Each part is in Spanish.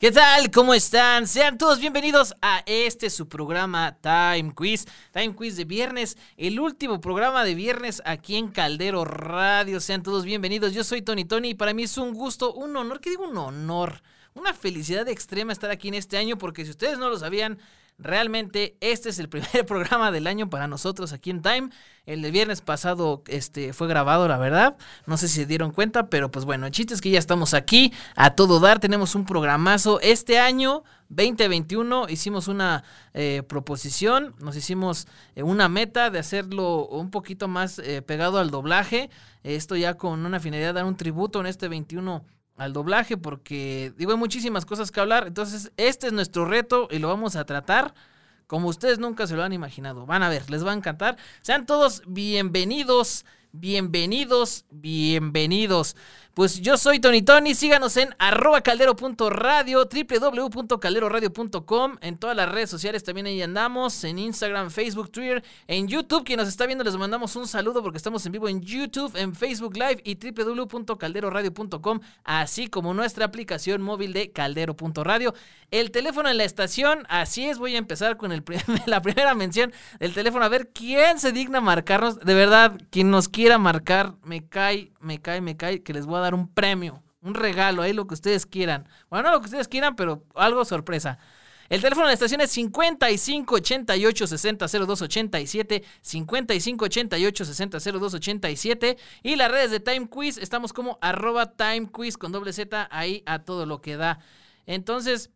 ¿Qué tal? ¿Cómo están? Sean todos bienvenidos a este su programa Time Quiz. Time Quiz de viernes, el último programa de viernes aquí en Caldero Radio. Sean todos bienvenidos. Yo soy Tony Tony y para mí es un gusto, un honor, ¿qué digo un honor? Una felicidad extrema estar aquí en este año porque si ustedes no lo sabían, Realmente este es el primer programa del año para nosotros aquí en Time. El de viernes pasado este, fue grabado, la verdad. No sé si se dieron cuenta, pero pues bueno, el chiste es que ya estamos aquí a todo dar. Tenemos un programazo. Este año 2021 hicimos una eh, proposición, nos hicimos eh, una meta de hacerlo un poquito más eh, pegado al doblaje. Esto ya con una finalidad de dar un tributo en este 21 al doblaje porque digo hay muchísimas cosas que hablar. Entonces este es nuestro reto y lo vamos a tratar como ustedes nunca se lo han imaginado. Van a ver, les va a encantar. Sean todos bienvenidos, bienvenidos, bienvenidos. Pues yo soy Tony Tony, síganos en arroba caldero.radio, www.calderoradio.com, en todas las redes sociales también ahí andamos, en Instagram, Facebook, Twitter, en YouTube, quien nos está viendo les mandamos un saludo porque estamos en vivo en YouTube, en Facebook Live y www.calderoradio.com, así como nuestra aplicación móvil de caldero.radio. El teléfono en la estación, así es, voy a empezar con el la primera mención del teléfono, a ver quién se digna marcarnos, de verdad, quien nos quiera marcar, me cae, me cae, me cae, que les voy a dar un premio, un regalo, ahí lo que ustedes quieran. Bueno, no lo que ustedes quieran, pero algo sorpresa. El teléfono de la estación es 55 88 60 02 87, 55 88 60 02 87 y las redes de Time Quiz estamos como arroba Time Quiz con doble Z ahí a todo lo que da. Entonces,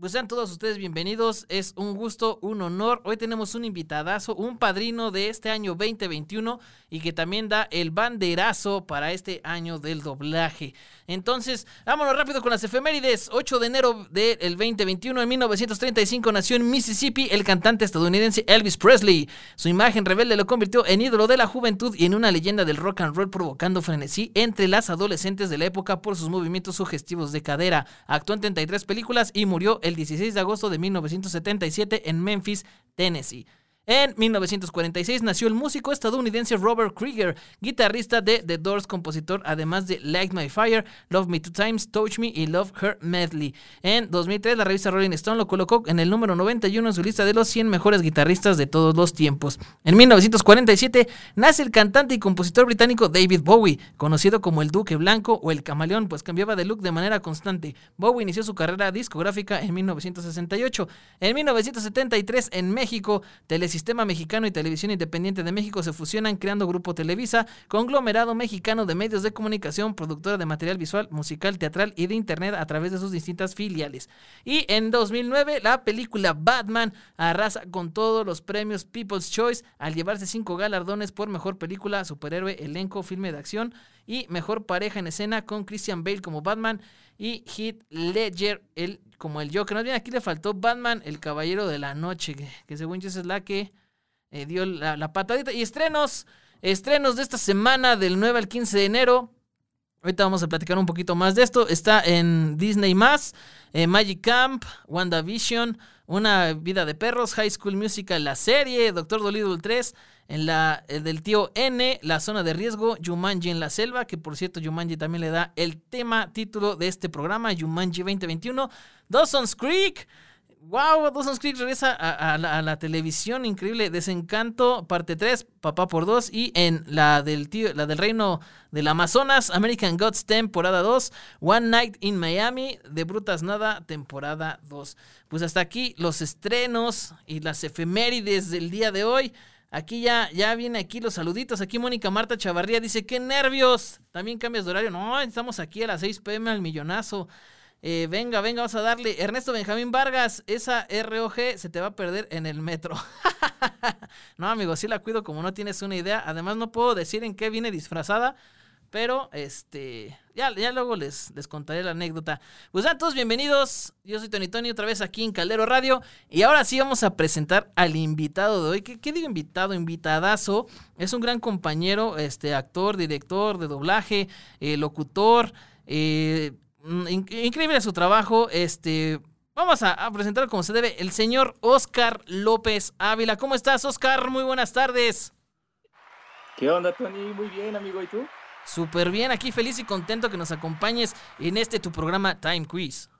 pues sean todos ustedes bienvenidos, es un gusto, un honor. Hoy tenemos un invitadazo, un padrino de este año 2021 y que también da el banderazo para este año del doblaje. Entonces, vámonos rápido con las efemérides. 8 de enero del 2021, en 1935 nació en Mississippi el cantante estadounidense Elvis Presley. Su imagen rebelde lo convirtió en ídolo de la juventud y en una leyenda del rock and roll provocando frenesí entre las adolescentes de la época por sus movimientos sugestivos de cadera. Actuó en 33 películas y murió el 16 de agosto de 1977 en Memphis, Tennessee. En 1946 nació el músico estadounidense Robert Krieger, guitarrista de The Doors, compositor además de Light My Fire, Love Me Two Times, Touch Me y Love Her Medley. En 2003 la revista Rolling Stone lo colocó en el número 91 en su lista de los 100 mejores guitarristas de todos los tiempos. En 1947 nace el cantante y compositor británico David Bowie, conocido como el Duque Blanco o el Camaleón, pues cambiaba de look de manera constante. Bowie inició su carrera discográfica en 1968. En 1973 en México, Sistema Mexicano y Televisión Independiente de México se fusionan creando Grupo Televisa, conglomerado mexicano de medios de comunicación, productora de material visual, musical, teatral y de internet a través de sus distintas filiales. Y en 2009 la película Batman arrasa con todos los premios People's Choice al llevarse cinco galardones por mejor película, superhéroe, elenco, filme de acción y mejor pareja en escena con Christian Bale como Batman y Heath Ledger el, como el Joker. No bien, aquí le faltó Batman, el Caballero de la Noche, que, según yo es la que eh, dio la, patadita. Y estrenos, estrenos de esta semana del 9 al 15 de enero. Ahorita vamos a platicar un poquito más de esto. Está en Disney más, eh, Magic Camp, WandaVision, Una vida de perros, High School Musical, la serie, Doctor Dolittle 3, en la eh, del tío N, la zona de riesgo, Jumanji en la selva, que por cierto Jumanji también le da el tema, título de este programa, Jumanji 2021, Dawson's Creek, wow, Dawson's Creek regresa a, la, televisión, increíble, Desencanto, parte 3, Papá por 2, y en la del tío, la del reino del Amazonas, American Gods, temporada 2, One Night in Miami, de Brutas Nada, temporada 2. Pues hasta aquí los estrenos y las efemérides del día de hoy. Aquí ya, ya viene aquí los saluditos. Aquí Mónica Marta Chavarría dice, qué nervios. También cambias de horario. No, estamos aquí a las 6 pm al millonazo. Eh, venga, venga, vamos a darle. Ernesto Benjamín Vargas, esa ROG se te va a perder en el metro. no, amigo, sí la cuido como no tienes una idea. Además, no puedo decir en qué viene disfrazada. Pero, este, ya, luego les, les contaré la anécdota. Pues a todos bienvenidos. Yo soy Tony Tony, otra vez aquí en Caldero Radio. Y ahora sí vamos a presentar al invitado de hoy. ¿Qué, qué digo invitado? Invitadazo. Es un gran compañero, este, actor, director de doblaje, eh, locutor. Eh, mm, increíble su trabajo. Este, vamos a, a presentar como se debe el señor Oscar López Ávila. ¿Cómo estás, Oscar? Muy buenas tardes. ¿Qué onda, Tony? Muy bien, amigo. ¿Y tú? Súper bien, aquí feliz y contento que nos acompañes en este tu programa Time Quiz.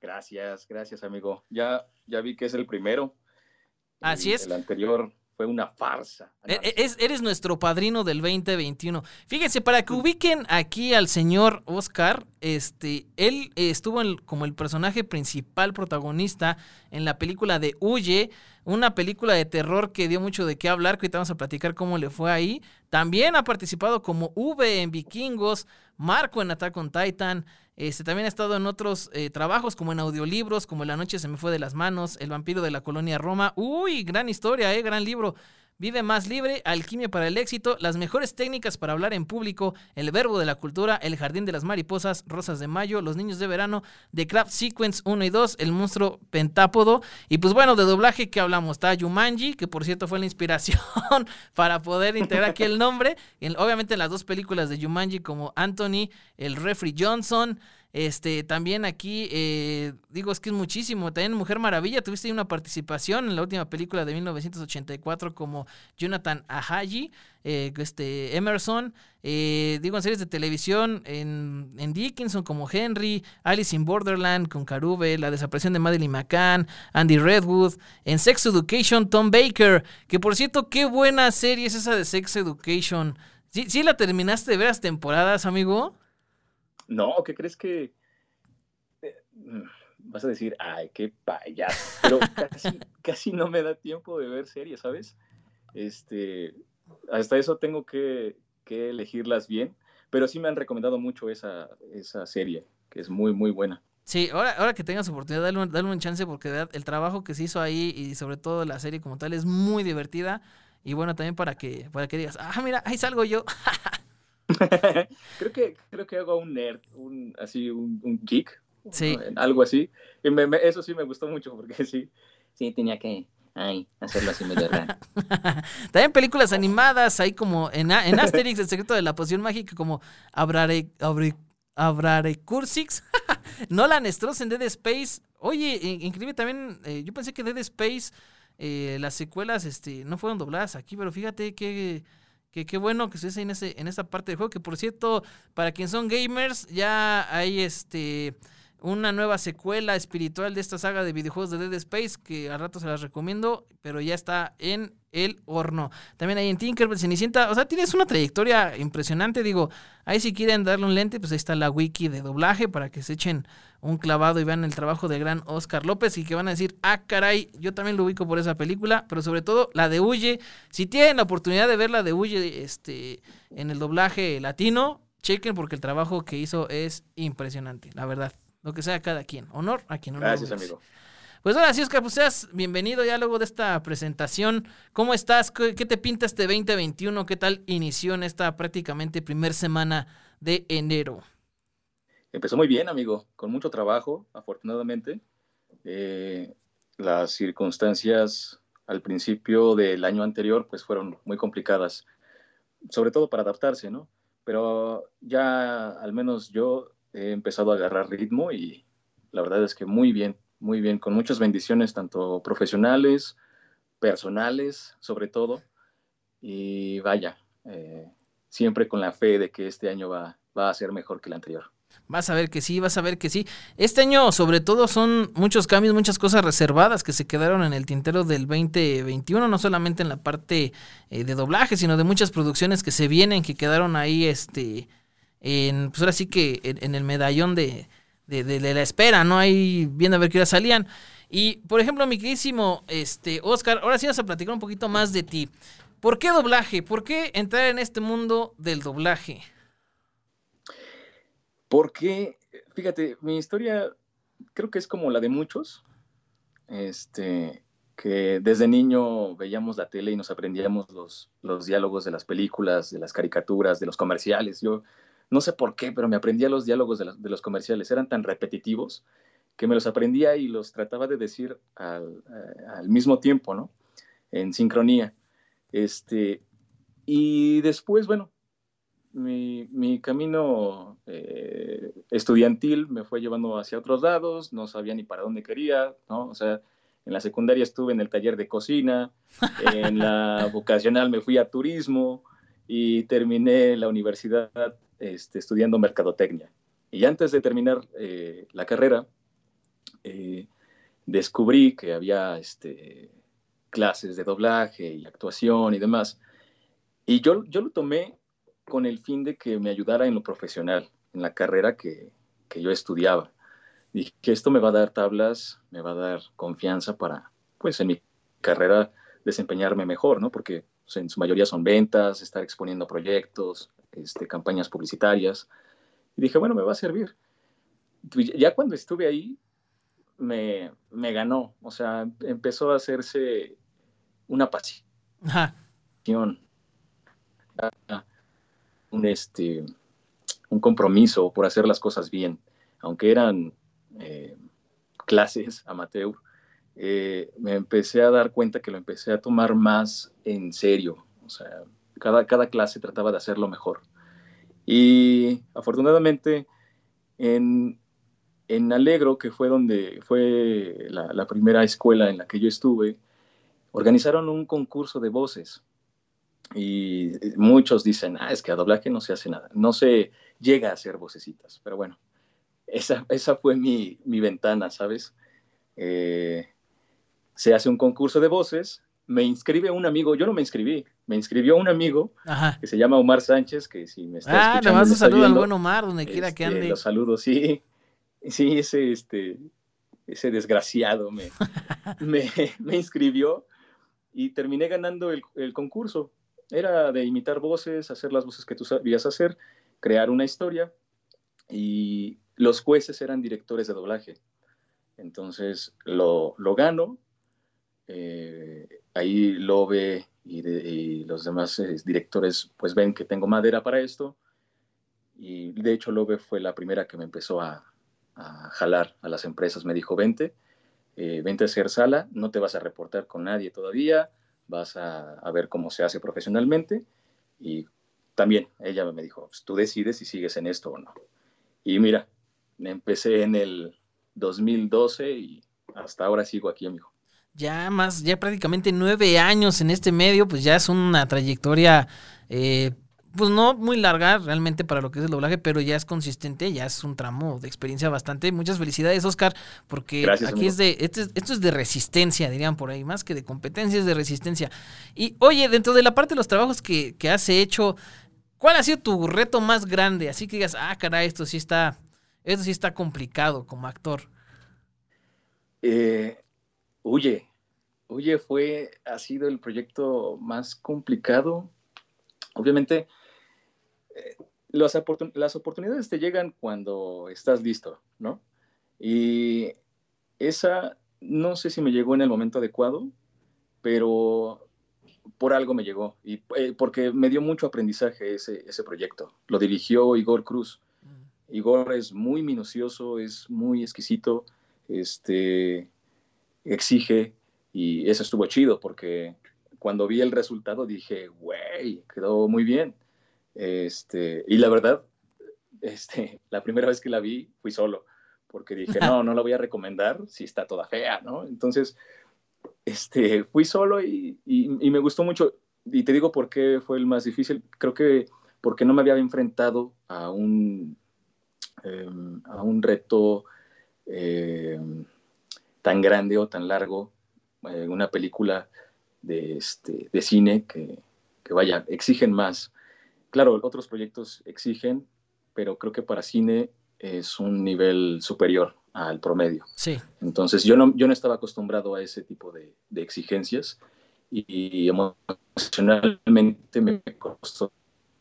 Gracias, gracias, amigo. Ya, ya vi que es el primero. Así es. El anterior fue una farsa. E, e, eres nuestro padrino del 2021. Fíjense, para que ubiquen aquí al señor Oscar, este, él estuvo como el personaje principal protagonista en la película de Huye, una película de terror que dio mucho de qué hablar, que ahorita vamos a platicar cómo le fue ahí. También ha participado como V en Vikingos, Marco en Attack on Titan, este, también ha estado en otros eh, trabajos, como en audiolibros, como La noche se me fue de las manos, El vampiro de la colonia Roma. Uy, gran historia, eh, gran libro. Vive más libre, alquimia para el éxito, las mejores técnicas para hablar en público, el verbo de la cultura, el jardín de las mariposas, rosas de mayo, los niños de verano, The Craft Sequence 1 y 2, el monstruo pentápodo. Y pues bueno, de doblaje que hablamos, está Yumanji, que por cierto fue la inspiración para poder integrar aquí el nombre. obviamente en las dos películas de Yumanji como Anthony, el Refrey Johnson. Este, también aquí, eh, digo, es que es muchísimo. También Mujer Maravilla, tuviste una participación en la última película de 1984 como Jonathan Ahaji, eh, este, Emerson. Eh, digo, en series de televisión, en, en, Dickinson como Henry, Alice in Borderland con Carube, La desaparición de Madeline McCann, Andy Redwood. En Sex Education, Tom Baker. Que por cierto, qué buena serie es esa de Sex Education. ¿Sí, sí la terminaste de ver las temporadas, amigo? No, ¿qué crees que eh, mm, vas a decir, ay, qué payaso? Pero casi, no me da tiempo de ver series, ¿sabes? Este, hasta eso tengo que, elegirlas bien, pero sí me han recomendado mucho esa, esa serie, que es muy, muy buena. Sí, ahora, ahora que tengas oportunidad, dale un, dale un chance porque el trabajo que se hizo ahí y sobre todo la serie como tal es muy divertida. Y bueno, también para que, para que digas, ah, mira, ahí salgo yo. creo que creo que hago un nerd, un así un, un geek, sí. algo así. Y eso sí me gustó mucho porque sí, sí tenía que ay, hacerlo así medio raro. También películas animadas, ahí como en, en Asterix, el secreto de la poción mágica, como Abrare, Abre, Abrare Cursix, Nolan Stross en Dead Space. Oye, increíble también, eh, yo pensé que Dead Space, eh, las secuelas este, no fueron dobladas aquí, pero fíjate que que qué bueno que estés en, ese, en esa parte del juego. Que por cierto, para quienes son gamers, ya hay este una nueva secuela espiritual de esta saga de videojuegos de Dead Space, que al rato se las recomiendo, pero ya está en el horno. También hay en Tinkerbell, Cenicienta, o sea, tienes una trayectoria impresionante, digo, ahí si quieren darle un lente, pues ahí está la wiki de doblaje para que se echen un clavado y vean el trabajo de gran Oscar López y que van a decir, ah, caray, yo también lo ubico por esa película, pero sobre todo la de Huye. Si tienen la oportunidad de ver la de Huye este, en el doblaje latino, chequen porque el trabajo que hizo es impresionante, la verdad. Lo que sea cada quien. Honor a quien honor. Gracias, amigo. Pues ahora sí, Oscar, pues seas bienvenido ya luego de esta presentación. ¿Cómo estás? ¿Qué, te pinta este 2021? ¿Qué tal inició en esta prácticamente primer semana de enero? Empezó muy bien, amigo, con mucho trabajo, afortunadamente. Eh, las circunstancias al principio del año anterior pues fueron muy complicadas, sobre todo para adaptarse, ¿no? Pero ya al menos yo he empezado a agarrar ritmo y la verdad es que muy bien, muy bien, con muchas bendiciones, tanto profesionales, personales, sobre todo. Y vaya, eh, siempre con la fe de que este año va, va a ser mejor que el anterior. Vas a ver que sí, vas a ver que sí. Este año, sobre todo, son muchos cambios, muchas cosas reservadas que se quedaron en el tintero del 2021, no solamente en la parte eh, de doblaje, sino de muchas producciones que se vienen, que quedaron ahí, este, en, pues ahora sí que en, el medallón de, la espera, ¿no? Ahí viendo a ver qué hora salían. Y, por ejemplo, mi queridísimo este, Oscar, ahora sí vas a platicar un poquito más de ti. ¿Por qué doblaje? ¿Por qué entrar en este mundo del doblaje? Porque, fíjate, mi historia creo que es como la de muchos, este, que desde niño veíamos la tele y nos aprendíamos los, los diálogos de las películas, de las caricaturas, de los comerciales. Yo no sé por qué, pero me aprendía los diálogos de, los comerciales, eran tan repetitivos que me los aprendía y los trataba de decir al, eh, mismo tiempo, ¿no? En sincronía. Este, y después, bueno, mi, camino eh, estudiantil me fue llevando hacia otros lados, no sabía ni para dónde quería, ¿no? O sea, en la secundaria estuve en el taller de cocina, en la vocacional me fui a turismo y terminé la universidad este, estudiando mercadotecnia. Y antes de terminar eh, la carrera, eh, descubrí que había este, clases de doblaje y actuación y demás. Y yo, yo lo tomé con el fin de que me ayudara en lo profesional, en la carrera que, que yo estudiaba. Dije que esto me va a dar tablas, me va a dar confianza para, pues, en mi carrera desempeñarme mejor, ¿no? Porque pues, en su mayoría son ventas, estar exponiendo proyectos, este, campañas publicitarias. Y dije, bueno, me va a servir. Ya cuando estuve ahí, me, me ganó, o sea, empezó a hacerse una pasión, un, este, un compromiso por hacer las cosas bien, aunque eran eh, clases amateur, eh, me empecé a dar cuenta que lo empecé a tomar más en serio, o sea, cada, cada clase trataba de hacerlo mejor. Y afortunadamente en, en Alegro, que fue donde fue la, primera escuela en la que yo estuve, organizaron un concurso de voces. Y muchos dicen, ah, es que a doblaje no se hace nada, no se llega a hacer vocecitas. Pero bueno, esa, esa fue mi, mi ventana, ¿sabes? Eh, se hace un concurso de voces, me inscribe un amigo, yo no me inscribí, me inscribió un amigo que se llama Omar Sánchez, que si me está ah, escuchando. Ah, le vas un saludo al buen Omar, donde quiera que este, ande. Los saludos, sí. Sí, ese, este, ese desgraciado me, me, me inscribió y terminé ganando el, el, concurso. Era de imitar voces, hacer las voces que tú sabías hacer, crear una historia y los jueces eran directores de doblaje. Entonces lo, lo gano, eh, ahí Lobe y, y los demás eh, directores pues ven que tengo madera para esto y de hecho Lobe fue la primera que me empezó a, a jalar a las empresas, me dijo vente, eh, vente a hacer sala, no te vas a reportar con nadie todavía, vas a, a ver cómo se hace profesionalmente y también ella me dijo, pues, tú decides si sigues en esto o no. Y mira, empecé en el 2012 y hasta ahora sigo aquí, amigo. Ya más, ya prácticamente nueve años en este medio, pues ya es una trayectoria, eh, pues no muy larga realmente para lo que es el doblaje, pero ya es consistente, ya es un tramo de experiencia bastante. Muchas felicidades, Oscar, porque aquí es de, esto es, esto es de resistencia, dirían por ahí, más que de competencia, es de resistencia. Y oye, dentro de la parte de los trabajos que, que has hecho, ¿cuál ha sido tu reto más grande? Así que digas, ah, caray, esto sí está, esto sí está complicado como actor. Eh, Huye. Huye fue, ha sido el proyecto más complicado. Obviamente, eh, las, las oportunidades te llegan cuando estás listo, ¿no? Y esa, no sé si me llegó en el momento adecuado, pero por algo me llegó, y eh, porque me dio mucho aprendizaje ese, ese proyecto. Lo dirigió Igor Cruz. Mm. Igor es muy minucioso, es muy exquisito, este, exige y eso estuvo chido porque cuando vi el resultado dije, güey, quedó muy bien. Este, y la verdad, este, la primera vez que la vi fui solo porque dije, no, no la voy a recomendar si está toda fea, ¿no? Entonces, este, fui solo y, y, me gustó mucho. Y te digo por qué fue el más difícil. Creo que porque no me había enfrentado a un, eh, a un reto eh, tan grande o tan largo, eh, una película de, este, de cine que, que, vaya, exigen más. Claro, otros proyectos exigen, pero creo que para cine es un nivel superior al promedio. Sí. Entonces yo no, yo no estaba acostumbrado a ese tipo de, de exigencias y, emocionalmente me costó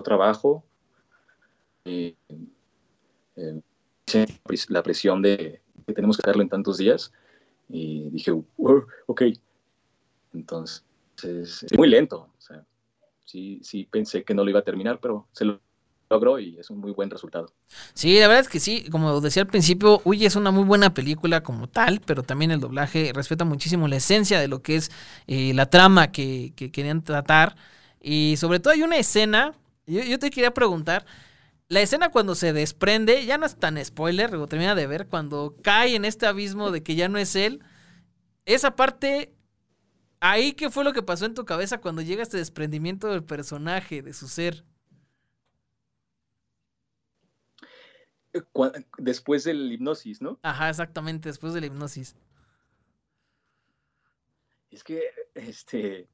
trabajo. Eh, eh, la presión de que tenemos que hacerlo en tantos días y dije, ok. Entonces, es muy lento. O sea, sí, sí pensé que no lo iba a terminar, pero se lo logró y es un muy buen resultado. Sí, la verdad es que sí, como decía al principio, Uy es una muy buena película como tal, pero también el doblaje respeta muchísimo la esencia de lo que es eh, la trama que, que, querían tratar. Y sobre todo hay una escena, yo, yo te quería preguntar, la escena cuando se desprende, ya no es tan spoiler, luego termina de ver, cuando cae en este abismo de que ya no es él. Esa parte, ahí qué fue lo que pasó en tu cabeza cuando llega este desprendimiento del personaje, de su ser. después del hipnosis, ¿no? Ajá, exactamente, después de la hipnosis. Es que, este,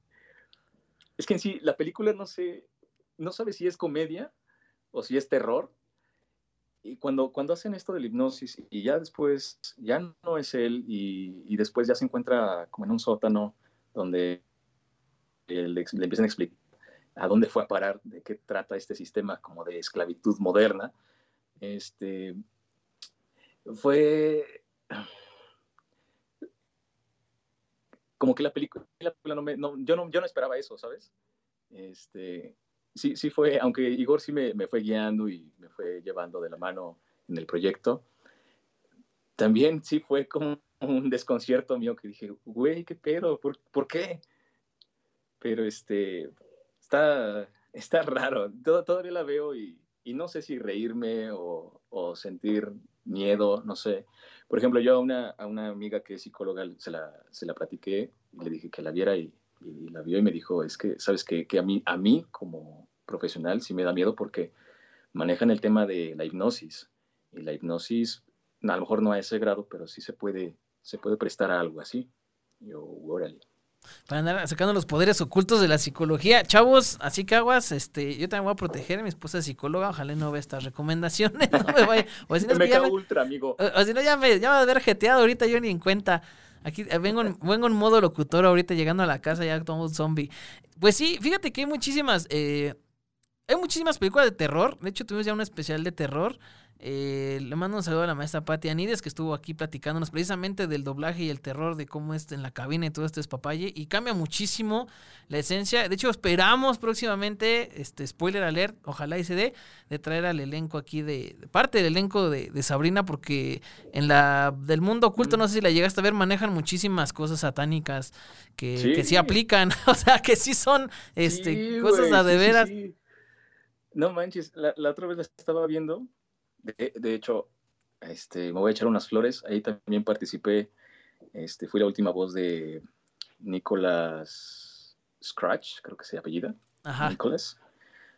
es que en sí, la película no sé, no sabe si es comedia o si es terror. Y cuando, cuando hacen esto de la hipnosis y ya después, ya no es él y, después ya se encuentra como en un sótano donde le, empiezan a explicar a dónde fue a parar, de qué trata este sistema como de esclavitud moderna, este, fue como que la película, no me, yo, no, yo no esperaba eso, ¿sabes? Este, sí, sí fue, aunque Igor sí me, me, fue guiando y me fue llevando de la mano en el proyecto, también sí fue como un desconcierto mío que dije, güey, ¿qué pedo? ¿Por, ¿por qué? Pero este, está, está raro. todavía la veo y, y, no sé si reírme o, o, sentir miedo, no sé. Por ejemplo, yo a una, a una amiga que es psicóloga se la, se la platiqué y le dije que la viera y, y la vio y me dijo, es que, ¿sabes qué? Que a mí, a mí como profesional sí me da miedo porque manejan el tema de la hipnosis. Y la hipnosis, a lo mejor no a ese grado, pero sí se puede, se puede prestar a algo así. Yo, órale para andar sacando los poderes ocultos de la psicología. Chavos, así que aguas, este, yo también voy a proteger a mi esposa psicóloga, ojalá no vea estas recomendaciones, no me vaya, o si no, me ya ultra, amigo. O, si no ya me, ya me va a haber jeteado ahorita yo ni en cuenta. Aquí eh, vengo en, vengo en modo locutor ahorita llegando a la casa ya como un zombie. Pues sí, fíjate que hay muchísimas, eh, hay muchísimas películas de terror. De hecho, tuvimos ya un especial de terror. Eh, le mando un saludo a la maestra Patti Anides que estuvo aquí platicándonos precisamente del doblaje y el terror de cómo es en la cabina y todo este papaye y cambia muchísimo la esencia. De hecho, esperamos próximamente, este spoiler alert, ojalá y se dé, de traer al elenco aquí de, parte del elenco de, Sabrina, porque en la del mundo oculto, no sé si la llegaste a ver, manejan muchísimas cosas satánicas que sí, que sí aplican, o sea, que sí son este, cosas a de veras. No manches, la, la otra vez la estaba viendo de, hecho, este, me voy a echar unas flores. Ahí también participé. Este, fui la última voz de Nicolas Scratch, creo que se apellida. Ajá. Nicolas.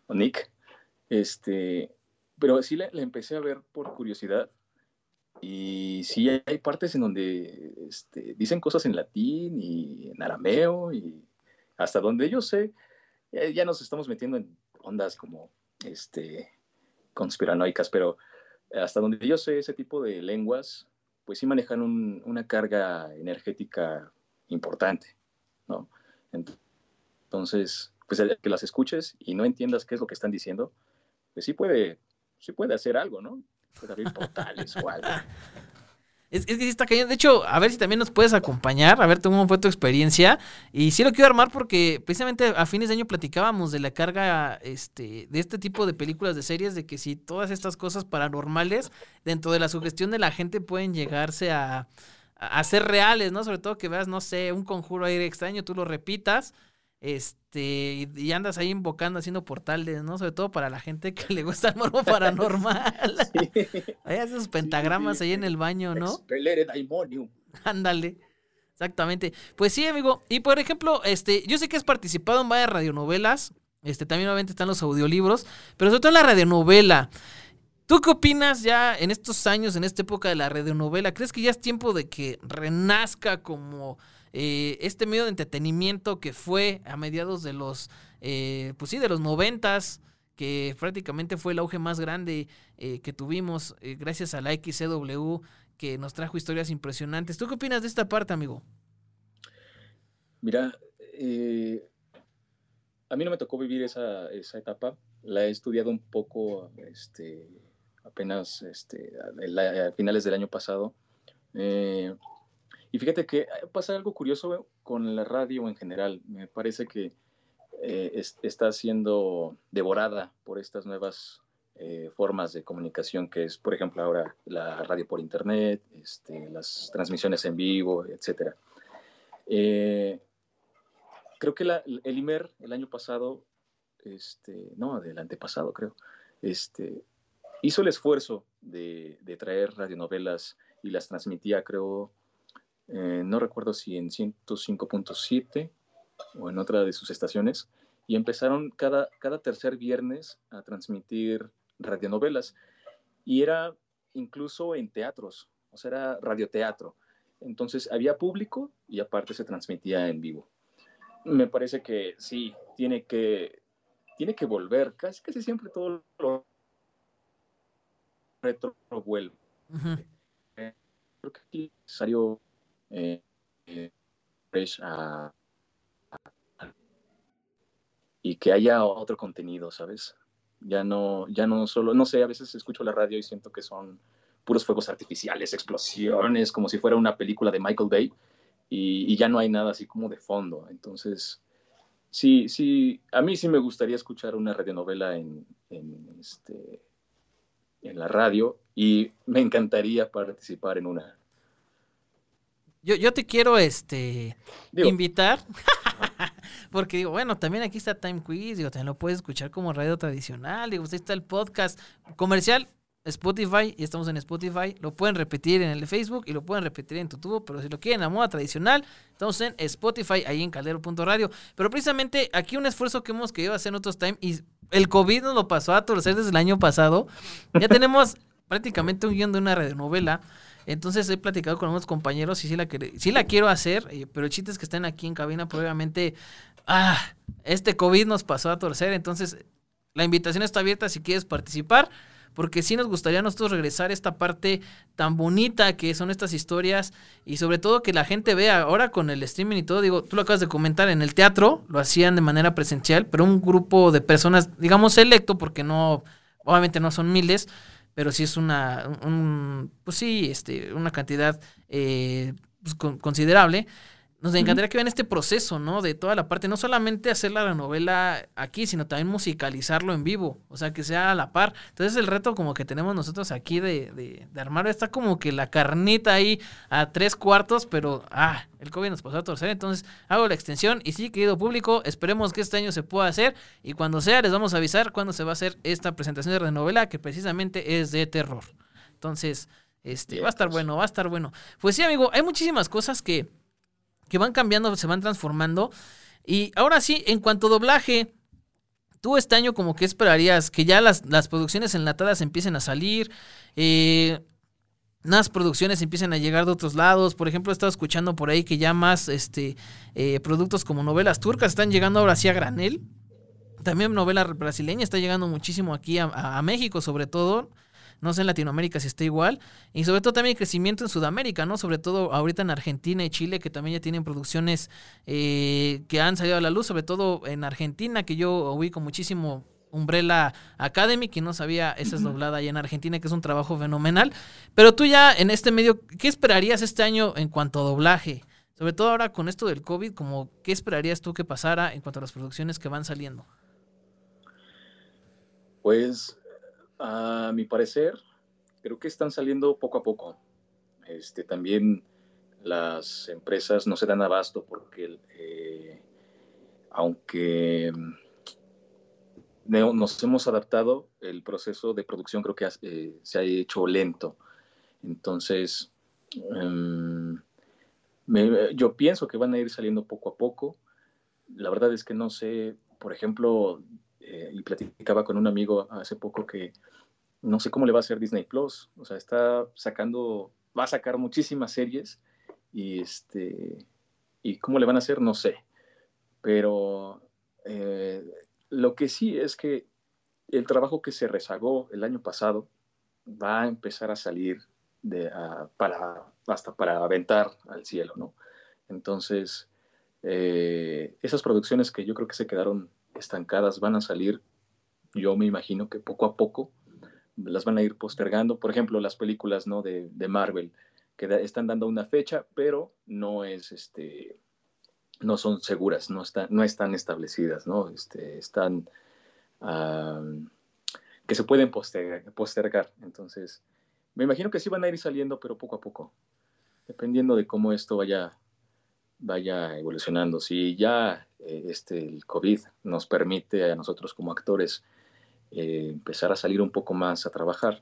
O Nick. Este, pero sí le, empecé a ver por curiosidad. Y sí hay partes en donde este, dicen cosas en latín y en arameo y hasta donde yo sé, ya nos estamos metiendo en ondas como este, conspiranoicas, pero hasta donde yo sé, ese tipo de lenguas, pues sí manejan una carga energética importante, ¿no? Entonces, pues el que las escuches y no entiendas qué es lo que están diciendo, pues sí puede, sí puede hacer algo, ¿no? Puede abrir portales o algo. Es, que sí está cayendo. De hecho, a ver si también nos puedes acompañar, a ver cómo fue tu experiencia. Y sí lo quiero armar porque precisamente a fines de año platicábamos de la carga este, de este tipo de películas, de series, de que si todas estas cosas paranormales dentro de la sugestión de la gente pueden llegarse a, a ser reales, ¿no? Sobre todo que veas, no sé, un conjuro aire extraño, tú lo repitas este, y, andas ahí invocando, haciendo portales, ¿no? Sobre todo para la gente que le gusta el morbo paranormal. Ahí haces sus pentagramas ahí en el baño, ¿no? Ándale. Exactamente. Pues sí, amigo. Y por ejemplo, este, yo sé que has participado en varias radionovelas. Este, también obviamente están los audiolibros, pero sobre todo en la radionovela. ¿Tú qué opinas ya en estos años, en esta época de la radionovela? ¿Crees que ya es tiempo de que renazca como eh, este medio de entretenimiento que fue a mediados de los, eh, pues sí, de los noventas, que prácticamente fue el auge más grande eh, que tuvimos gracias a la XCW, que nos trajo historias impresionantes. ¿Tú qué opinas de esta parte, amigo? Mira, a mí no me tocó vivir esa, etapa, la he estudiado un poco este, apenas este, a, finales del año pasado. Y fíjate que pasa algo curioso con la radio en general. Me parece que eh, está siendo devorada por estas nuevas eh, formas de comunicación, que es, por ejemplo, ahora la radio por internet, este, las transmisiones en vivo, etc. Eh, creo que el IMER el año pasado, este, no, del antepasado creo, este, hizo el esfuerzo de, de traer radionovelas y las transmitía, creo, eh, no recuerdo si en 105.7 o en otra de sus estaciones, y empezaron cada, cada tercer viernes a transmitir radionovelas. Y era incluso en teatros, o sea, era radioteatro. Entonces había público y aparte se transmitía en vivo. Me parece que sí, tiene que, tiene que volver, casi, casi siempre todo lo retro vuelve. Creo que es necesario eh, eh, y que haya otro contenido, ¿sabes? Ya no, ya no solo, no sé, a veces escucho la radio y siento que son puros fuegos artificiales, explosiones, como si fuera una película de Michael Bay, y, ya no hay nada así como de fondo. Entonces, sí, sí, a mí sí me gustaría escuchar una radionovela en, en, este, en la radio y me encantaría participar en una. Yo, yo te quiero este invitar Porque digo, bueno, también aquí está Time Quiz, digo, también lo puedes escuchar como radio tradicional, digo, usted está el podcast comercial, Spotify, y estamos en Spotify, lo pueden repetir en el Facebook y lo pueden repetir en YouTube, pero si lo quieren a moda tradicional, estamos en Spotify, ahí en caldero.radio. Pero precisamente aquí un esfuerzo que hemos querido hacer en otros time, y el COVID nos lo pasó a torcer desde el año pasado, ya tenemos prácticamente un guion de una radionovela entonces he platicado con unos compañeros y sí la, sí quiero hacer, eh, pero el chiste es que estén aquí en cabina, probablemente, ah, este COVID nos pasó a torcer, entonces la invitación está abierta si quieres participar, porque sí nos gustaría a nosotros regresar esta parte tan bonita que son estas historias y sobre todo que la gente vea ahora con el streaming y todo, digo, tú lo acabas de comentar, en el teatro lo hacían de manera presencial, pero un grupo de personas, digamos, selecto, porque no, obviamente no son miles, pero sí es una, un, pues sí, este, una cantidad eh, pues considerable nos encantaría que vean este proceso, ¿no? De toda la parte, no solamente hacer la novela aquí, sino también musicalizarlo en vivo, o sea, que sea a la par. Entonces el reto como que tenemos nosotros aquí de, de, de armar, está como que la carnita ahí a tres cuartos, pero, ah, el COVID nos pasó a torcer, entonces hago la extensión y sí, querido público, esperemos que este año se pueda hacer y cuando sea les vamos a avisar cuándo se va a hacer esta presentación de novela que precisamente es de terror. Entonces, este, va a estar bueno, va a estar bueno. Pues sí, amigo, hay muchísimas cosas que que van cambiando, se van transformando. Y ahora sí, en cuanto a doblaje, tú este año como que esperarías que ya las, las producciones enlatadas empiecen a salir, eh, producciones empiecen a llegar de otros lados. Por ejemplo, he estado escuchando por ahí que ya más este, eh, productos como novelas turcas están llegando ahora sí a granel. También novela brasileña está llegando muchísimo aquí a México, sobre todo. No sé en Latinoamérica si está igual. Y sobre todo también el crecimiento en Sudamérica, ¿no? Sobre todo ahorita en Argentina y Chile, que también ya tienen producciones eh, que han salido a la luz, sobre todo en Argentina, que yo ubico muchísimo Umbrella Academy, que no sabía, esa es doblada allá en Argentina, que es un trabajo fenomenal. Pero tú ya en este medio, ¿qué esperarías este año en cuanto a doblaje? Sobre todo ahora con esto del COVID, como, ¿qué esperarías tú que pasara en cuanto a las producciones que van saliendo? Pues a mi parecer, creo que están saliendo poco a poco. Este, también las empresas no se dan abasto porque eh, aunque nos hemos adaptado, el proceso de producción creo que eh, se ha hecho lento. Entonces, em, yo pienso que van a ir saliendo poco a poco. La verdad es que no sé, por ejemplo, eh, y platicaba con un amigo hace poco que no sé cómo le va a hacer Disney Plus. O sea, está sacando, va a sacar muchísimas series y este, y cómo le van a hacer, no sé. Pero eh, lo que sí es que el trabajo que se rezagó el año pasado va a empezar a salir de, para, hasta para aventar al cielo, ¿no? Entonces, eh, esas producciones que yo creo que se quedaron estancadas van a salir, yo me imagino que poco a poco las van a ir postergando. Por ejemplo, las películas ¿no? de, Marvel, que están dando una fecha, pero no es este no son seguras, no están, no están establecidas, ¿no? Este, están que se pueden postergar, postergar. Entonces, me imagino que sí van a ir saliendo, pero poco a poco, dependiendo de cómo esto vaya, vaya evolucionando. Si ya eh, este, el COVID nos permite a nosotros como actores eh, empezar a salir un poco más a trabajar,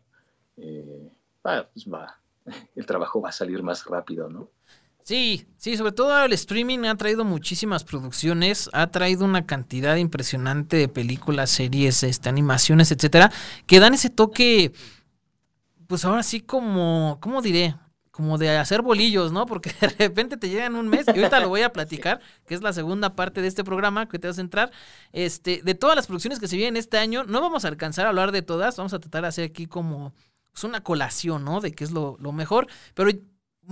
eh, pues va, el trabajo va a salir más rápido, ¿no? Sí, sí, sobre todo el streaming ha traído muchísimas producciones, ha traído una cantidad impresionante de películas, series, este, animaciones, etcétera, que dan ese toque pues ahora sí como, ¿cómo diré? Como de hacer bolillos, ¿no? Porque de repente te llegan un mes, y ahorita lo voy a platicar, que es la segunda parte de este programa que te vas a entrar. Este, de todas las producciones que se vienen este año, no vamos a alcanzar a hablar de todas, vamos a tratar de hacer aquí como pues, una colación, ¿no? De qué es lo, lo mejor. Pero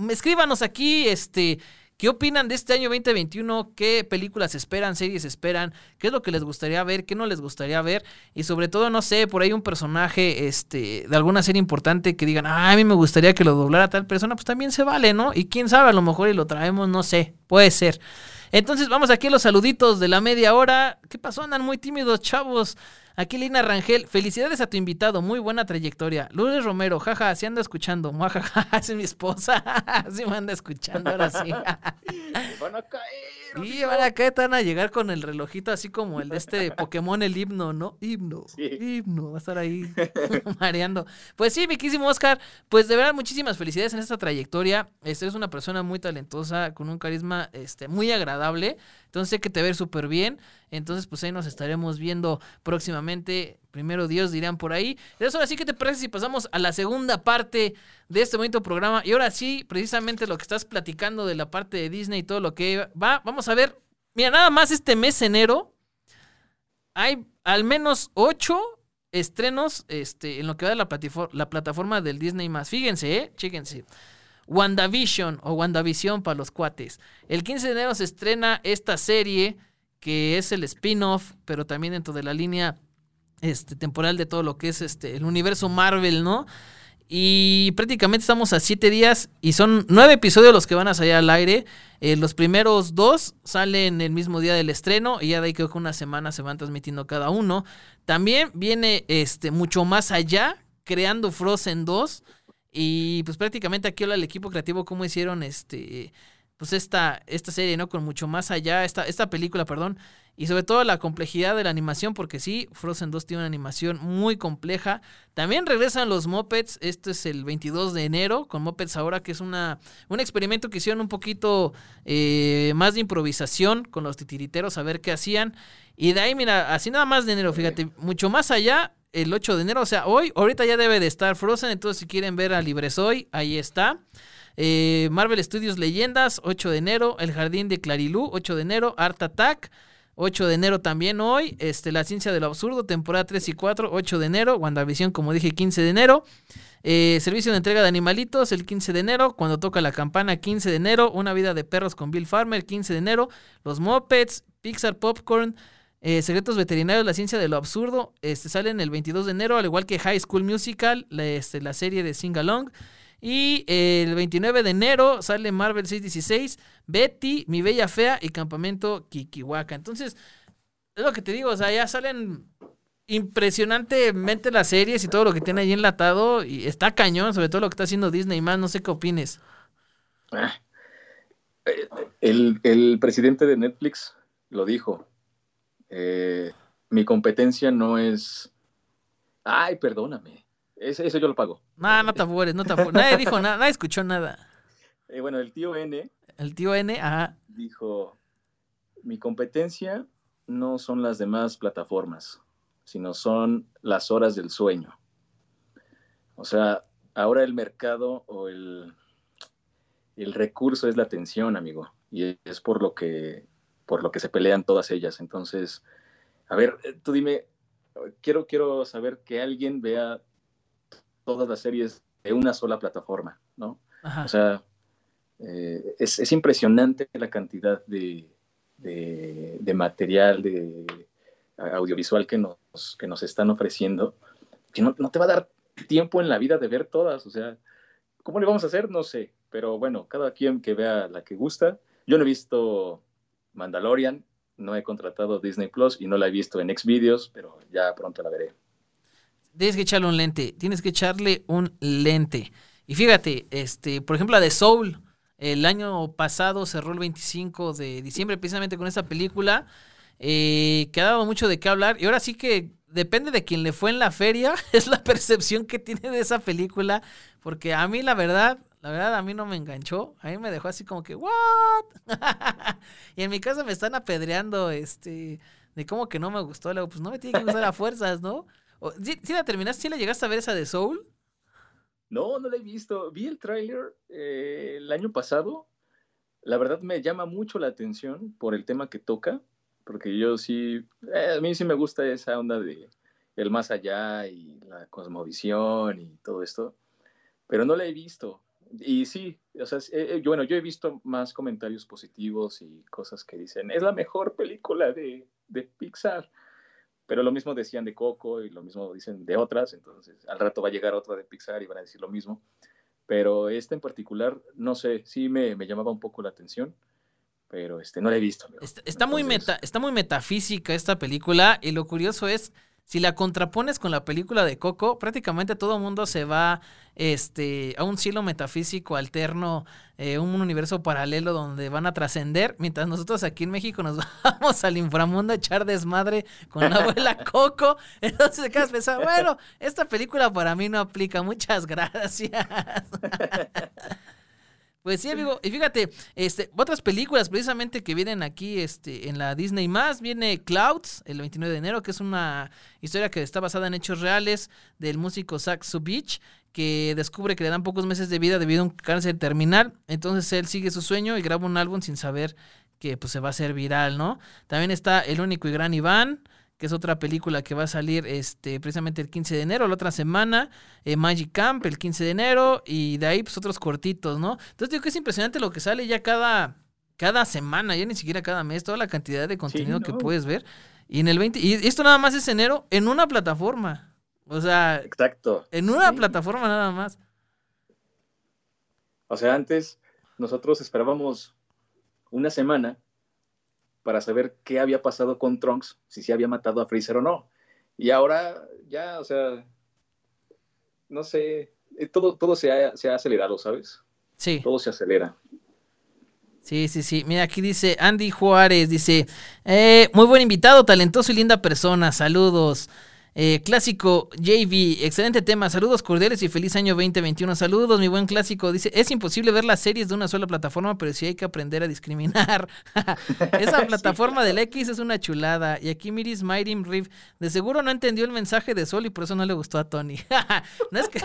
escríbanos aquí, este, ¿Qué opinan de este año 2021? ¿Qué películas esperan, series esperan? ¿Qué es lo que les gustaría ver? ¿Qué no les gustaría ver? Y sobre todo, no sé, por ahí un personaje este, de alguna serie importante que digan, ah, a mí me gustaría que lo doblara tal persona, pues también se vale, ¿no? Y quién sabe, a lo mejor y lo traemos, no sé, puede ser. Entonces vamos aquí a los saluditos de la media hora. ¿Qué pasó? Andan muy tímidos, chavos. Aquí Lina Rangel, felicidades a tu invitado, muy buena trayectoria. Lourdes Romero, jaja, se anda escuchando. Jaja, es mi esposa. sí me anda escuchando ahora sí. van a caer. Y van a caer, van a llegar con el relojito así como el de este Pokémon, el himno, ¿no? Himno, himno, va a estar ahí mareando. Pues sí, miquísimo Oscar, pues de verdad muchísimas felicidades en esta trayectoria. Este es una persona muy talentosa, con un carisma este, muy agradable. Entonces sé que te ver súper bien. Entonces, pues ahí nos estaremos viendo próximamente. Primero Dios dirán por ahí. Entonces, ahora sí que te parece si pasamos a la segunda parte de este bonito programa. Y ahora sí, precisamente lo que estás platicando de la parte de Disney y todo lo que va. Vamos a ver. Mira, nada más este mes enero. Hay al menos ocho estrenos este, en lo que va de la, la plataforma del Disney más. Fíjense, eh, chéquense. WandaVision o WandaVision para los cuates. El 15 de enero se estrena esta serie que es el spin-off, pero también dentro de la línea este, temporal de todo lo que es este, el universo Marvel, ¿no? Y prácticamente estamos a siete días y son nueve episodios los que van a salir al aire. Eh, los primeros dos salen el mismo día del estreno y ya de ahí creo que una semana se van transmitiendo cada uno. También viene este, mucho más allá, creando Frozen 2 y pues prácticamente aquí habla el equipo creativo cómo hicieron este pues esta, esta serie, ¿no? Con mucho más allá, esta, esta película, perdón, y sobre todo la complejidad de la animación, porque sí, Frozen 2 tiene una animación muy compleja. También regresan los Muppets, este es el 22 de enero, con Muppets ahora, que es una, un experimento que hicieron un poquito eh, más de improvisación con los titiriteros, a ver qué hacían. Y de ahí, mira, así nada más de enero, fíjate, mucho más allá, el 8 de enero, o sea, hoy, ahorita ya debe de estar Frozen, entonces si quieren ver a Libresoy, ahí está. Eh, Marvel Studios Leyendas, 8 de enero. El Jardín de Clarilú, 8 de enero. Art Attack, 8 de enero también hoy. Este, La Ciencia de lo Absurdo, temporada 3 y 4, 8 de enero. WandaVision, como dije, 15 de enero. Eh, servicio de entrega de animalitos, el 15 de enero. Cuando toca la campana, 15 de enero. Una vida de perros con Bill Farmer, 15 de enero. Los Muppets, Pixar Popcorn. Eh, Secretos Veterinarios, la ciencia de lo absurdo, este, salen el 22 de enero, al igual que High School Musical, la, este, la serie de Sing Along. Y el 29 de enero sale Marvel 616, Betty, Mi Bella Fea y Campamento Kikiwaka. Entonces, es lo que te digo, o sea, ya salen impresionantemente las series y todo lo que tiene ahí enlatado. Y está cañón, sobre todo lo que está haciendo Disney más. No sé qué opines. Ah, el, el presidente de Netflix lo dijo eh, mi competencia no es, ay, perdóname, eso, eso yo lo pago. No, no te apures, no te apures. Nadie dijo nada, nadie escuchó nada. Eh, bueno, el tío N. El tío N, ajá. Dijo, mi competencia no son las demás plataformas, sino son las horas del sueño. O sea, ahora el mercado o el, el recurso es la atención, amigo. Y es por lo que por lo que se pelean todas ellas. Entonces, a ver, eh, tú dime, quiero, quiero saber que alguien vea todas las series de una sola plataforma, ¿no? O sea, eh, es, impresionante la cantidad de, de, material, de audiovisual que nos, que nos están ofreciendo, que no, no, te va a dar tiempo en la vida de ver todas, o sea, ¿cómo le vamos a hacer? No sé, pero bueno, cada quien que vea la que gusta. Yo no he visto Mandalorian. No he contratado Disney Plus y no la he visto en Xvideos, pero ya pronto la veré. Tienes que echarle un lente, tienes que echarle un lente. Y fíjate, este, por ejemplo, la de Soul, el año pasado cerró el 25 de diciembre precisamente con esa película, eh, que ha dado mucho de qué hablar. Y ahora sí que depende de quién le fue en la feria, es la percepción que tiene de esa película, porque a mí la verdad la verdad, a mí no me enganchó. A mí me dejó así como que, ¿what? y en mi casa me están apedreando, este, de cómo que no me gustó. Luego, pues no me tiene que gustar a fuerzas, ¿no? ¿Sí, la terminaste? ¿Sí la llegaste a ver esa de Soul? No, no la he visto. Vi el tráiler eh, el año pasado. La verdad me llama mucho la atención por el tema que toca, porque yo sí, eh, a mí sí me gusta esa onda de el más allá y la cosmovisión y todo esto, pero no la he visto. Y sí, o sea, eh, bueno, yo he visto más comentarios positivos y cosas que dicen, es la mejor película de, de Pixar. Pero lo mismo decían de Coco y lo mismo dicen de otras, entonces al rato va a llegar otra de Pixar y van a decir lo mismo. Pero esta en particular, no sé, sí me, me llamaba un poco la atención, pero este, no la he visto. Está, muy meta, está muy metafísica esta película y lo curioso es si la contrapones con la película de Coco, prácticamente todo el mundo se va este, a un cielo metafísico alterno, eh, un universo paralelo donde van a trascender, mientras nosotros aquí en México nos vamos al inframundo a echar desmadre con la abuela Coco. Entonces te quedas pensando, bueno, esta película para mí no aplica, muchas gracias. Pues sí, amigo. Y fíjate, este, otras películas precisamente que vienen aquí este, en la Disney más, viene Clouds, el 29 de enero, que es una historia que está basada en hechos reales del músico Zach Subich, que descubre que le dan pocos meses de vida debido a un cáncer terminal. Entonces él sigue su sueño y graba un álbum sin saber que pues, se va a hacer viral, ¿no? También está El único y gran Iván, que es otra película que va a salir este, precisamente el 15 de enero, la otra semana, eh, Magic Camp el 15 de enero, y de ahí pues otros cortitos, ¿no? Entonces digo que es impresionante lo que sale ya cada, cada semana, ya ni siquiera cada mes, toda la cantidad de contenido que puedes ver. Y en el 20, y esto nada más es enero en una plataforma. O sea, exacto. En una plataforma nada más. O sea, antes nosotros esperábamos una semana para saber qué había pasado con Trunks, si se había matado a Freezer o no. Y ahora ya, o sea, no sé, eh, todo, todo se, ha, se ha acelerado, ¿sabes? Sí. Todo se acelera. Sí, sí, sí. Mira, aquí dice Andy Juárez, dice, eh, muy buen invitado, talentoso y linda persona, saludos. Eh, clásico JV, excelente tema. Saludos cordiales y feliz año 2021. Saludos, mi buen clásico. Dice: Es imposible ver las series de una sola plataforma, pero sí hay que aprender a discriminar. Esa plataforma del X es una chulada. Y aquí Miris Mayrim Riv, de seguro no entendió el mensaje de Sol y por eso no le gustó a Tony. no, es que,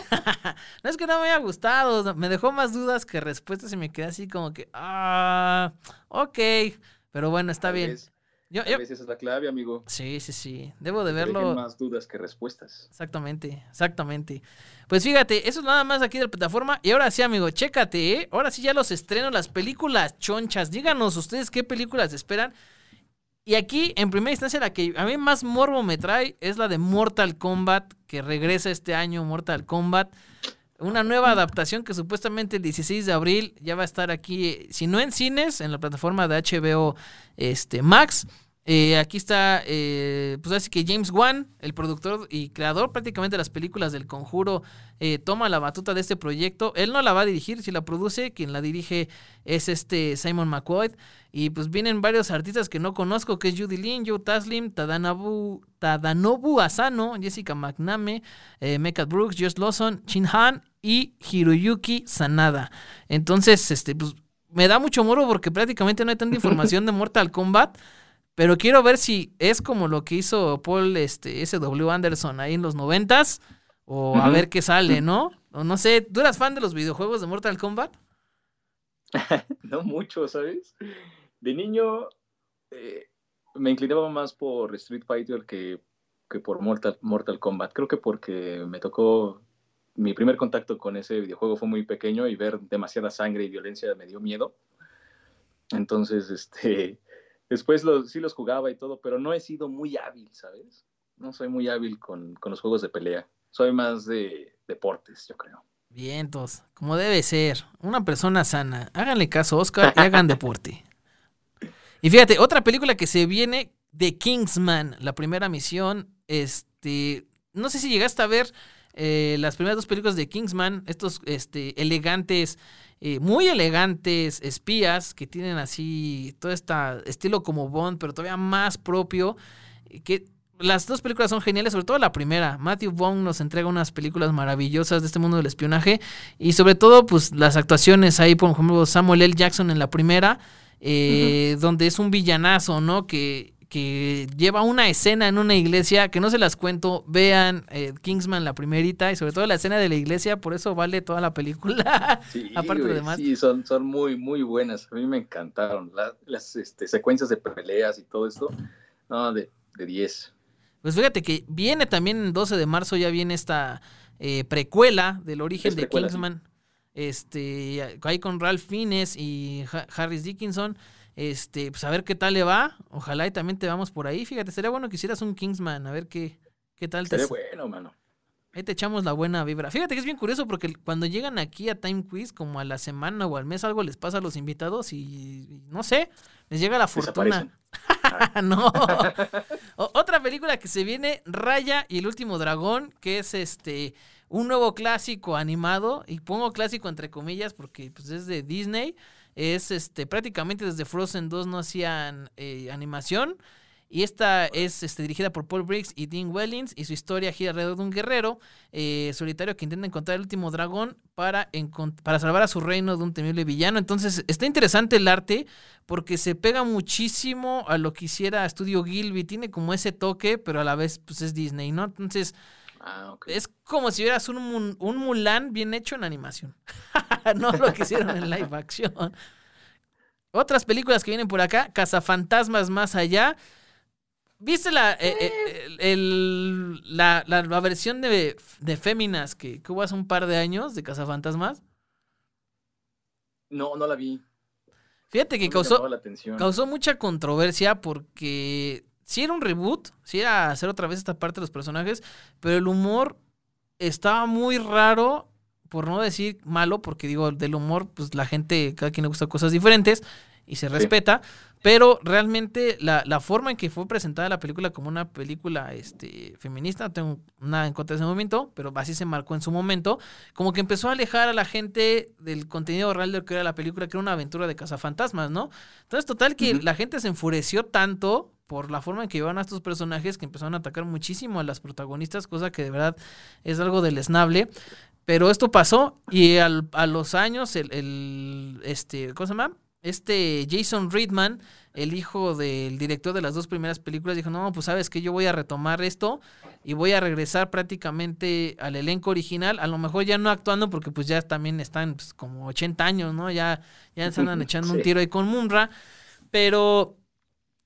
no es que no me haya gustado, me dejó más dudas que respuestas y me quedé así como que, ah, ok. Pero bueno, está bien. A veces esa es la clave, amigo. Sí, sí, sí. Debo de verlo. más dudas que respuestas. Exactamente, exactamente. Pues fíjate, eso es nada más aquí de la plataforma. Y ahora sí, amigo, chécate, ¿eh? Ahora sí ya los estreno, las películas chonchas. Díganos ustedes qué películas esperan. Y aquí, en primera instancia, la que a mí más morbo me trae es la de Mortal Kombat, que regresa este año, Mortal Kombat. Una nueva adaptación que supuestamente el 16 de abril ya va a estar aquí, si no en cines, en la plataforma de HBO este, Max. Eh, aquí está, eh, pues así que James Wan, el productor y creador prácticamente de las películas del Conjuro, eh, toma la batuta de este proyecto. Él no la va a dirigir, si la produce, quien la dirige es este Simon McCoy. Y pues vienen varios artistas que no conozco, que es Judy Lin, Joe Taslim, Tadanabu, Tadanobu Asano, Jessica McName, Mecca Brooks, Josh Lawson, Chin Han y Hiroyuki Sanada. Entonces, este, pues me da mucho moro porque prácticamente no hay tanta información de Mortal Kombat. Pero quiero ver si es como lo que hizo Paul este, S.W. Anderson ahí en los noventas. O a ver qué sale, ¿no? O no sé, ¿tú eras fan de los videojuegos de Mortal Kombat? no mucho, ¿sabes? De niño eh, me inclinaba más por Street Fighter que, que por Mortal, Mortal Kombat. Creo que porque me tocó mi primer contacto con ese videojuego fue muy pequeño y ver demasiada sangre y violencia me dio miedo. Entonces, este, Después sí los jugaba y todo, pero no he sido muy hábil, ¿sabes? No soy muy hábil con, los juegos de pelea. Soy más de deportes, yo creo. Vientos, como debe ser. Una persona sana. Háganle caso, Oscar, y hagan deporte. Y fíjate, otra película que se viene de Kingsman, la primera misión. Este, no sé si llegaste a ver eh, las primeras dos películas de Kingsman, estos este, elegantes eh, muy elegantes espías que tienen así todo este estilo como Bond, pero todavía más propio. Que las dos películas son geniales, sobre todo la primera. Matthew Vaughn nos entrega unas películas maravillosas de este mundo del espionaje y sobre todo pues las actuaciones ahí, por ejemplo, Samuel L. Jackson en la primera, eh, donde es un villanazo, ¿no? Que, que lleva una escena en una iglesia que no se las cuento. Vean eh, Kingsman la primerita y sobre todo la escena de la iglesia, por eso vale toda la película. Sí, Aparte de más. sí, son, son muy, muy buenas. A mí me encantaron. La- las este, secuencias de peleas y todo esto. No, de, de 10. Pues fíjate que viene también el 12 de marzo, ya viene esta eh, precuela del origen Es de precuela, sí. Kingsman. Este, ahí con Ralph Fiennes y Ha- Harris Dickinson. Este, pues a ver qué tal le va. Ojalá y también te vamos por ahí. Fíjate, sería bueno que hicieras un Kingsman, a ver qué, qué tal te Sería bueno, mano. Ahí te echamos la buena vibra. Fíjate que es bien curioso porque cuando llegan aquí a Time Quiz, como a la semana o al mes, algo les pasa a los invitados y, no sé, les llega la fortuna. No. Otra película que se viene, Raya y el último dragón, que es este un nuevo clásico animado, y pongo clásico entre comillas porque pues, es de Disney. Es este prácticamente desde Frozen 2 no hacían eh, animación. Y esta es este, dirigida por Paul Briggs y Dean Wellings. Y su historia gira alrededor de un guerrero eh, solitario que intenta encontrar el último dragón para, para salvar a su reino de un temible villano. Entonces, está interesante el arte porque se pega muchísimo a lo que hiciera Studio Gilby. Tiene como ese toque, pero a la vez pues, es Disney, ¿no? Entonces, Ah, es como si vieras un, un Mulan bien hecho en animación. no lo que hicieron en live action. Otras películas que vienen por acá, Cazafantasmas Más Allá. ¿Viste la, eh, eh, el- el- la, la- la versión de, de Féminas que, que hubo hace un par de años de Cazafantasmas? No, no la vi. Fíjate que No causó mucha controversia porque si era un reboot, si era hacer otra vez esta parte de los personajes, pero el humor estaba muy raro, por no decir malo, porque digo, del humor, pues la gente, cada quien le gusta cosas diferentes y se respeta, pero realmente la, la forma en que fue presentada la película como una película este, feminista, no tengo nada en contra de ese momento, pero así se marcó en su momento, como que empezó a alejar a la gente del contenido real de lo que era la película, que era una aventura de cazafantasmas, ¿no? Entonces, total que la gente se enfureció tanto por la forma en que llevaban a estos personajes que empezaron a atacar muchísimo a las protagonistas, cosa que de verdad es algo deleznable. Pero esto pasó y al- a los años el, el, este, ¿cómo se llama? Este Jason Reitman, el hijo del director de las dos primeras películas, dijo, no, pues sabes que yo voy a retomar esto y voy a regresar prácticamente al elenco original, a lo mejor ya no actuando porque pues ya también están pues, como 80 años, ¿no? Ya, ya se andan echando un tiro ahí con Munra, pero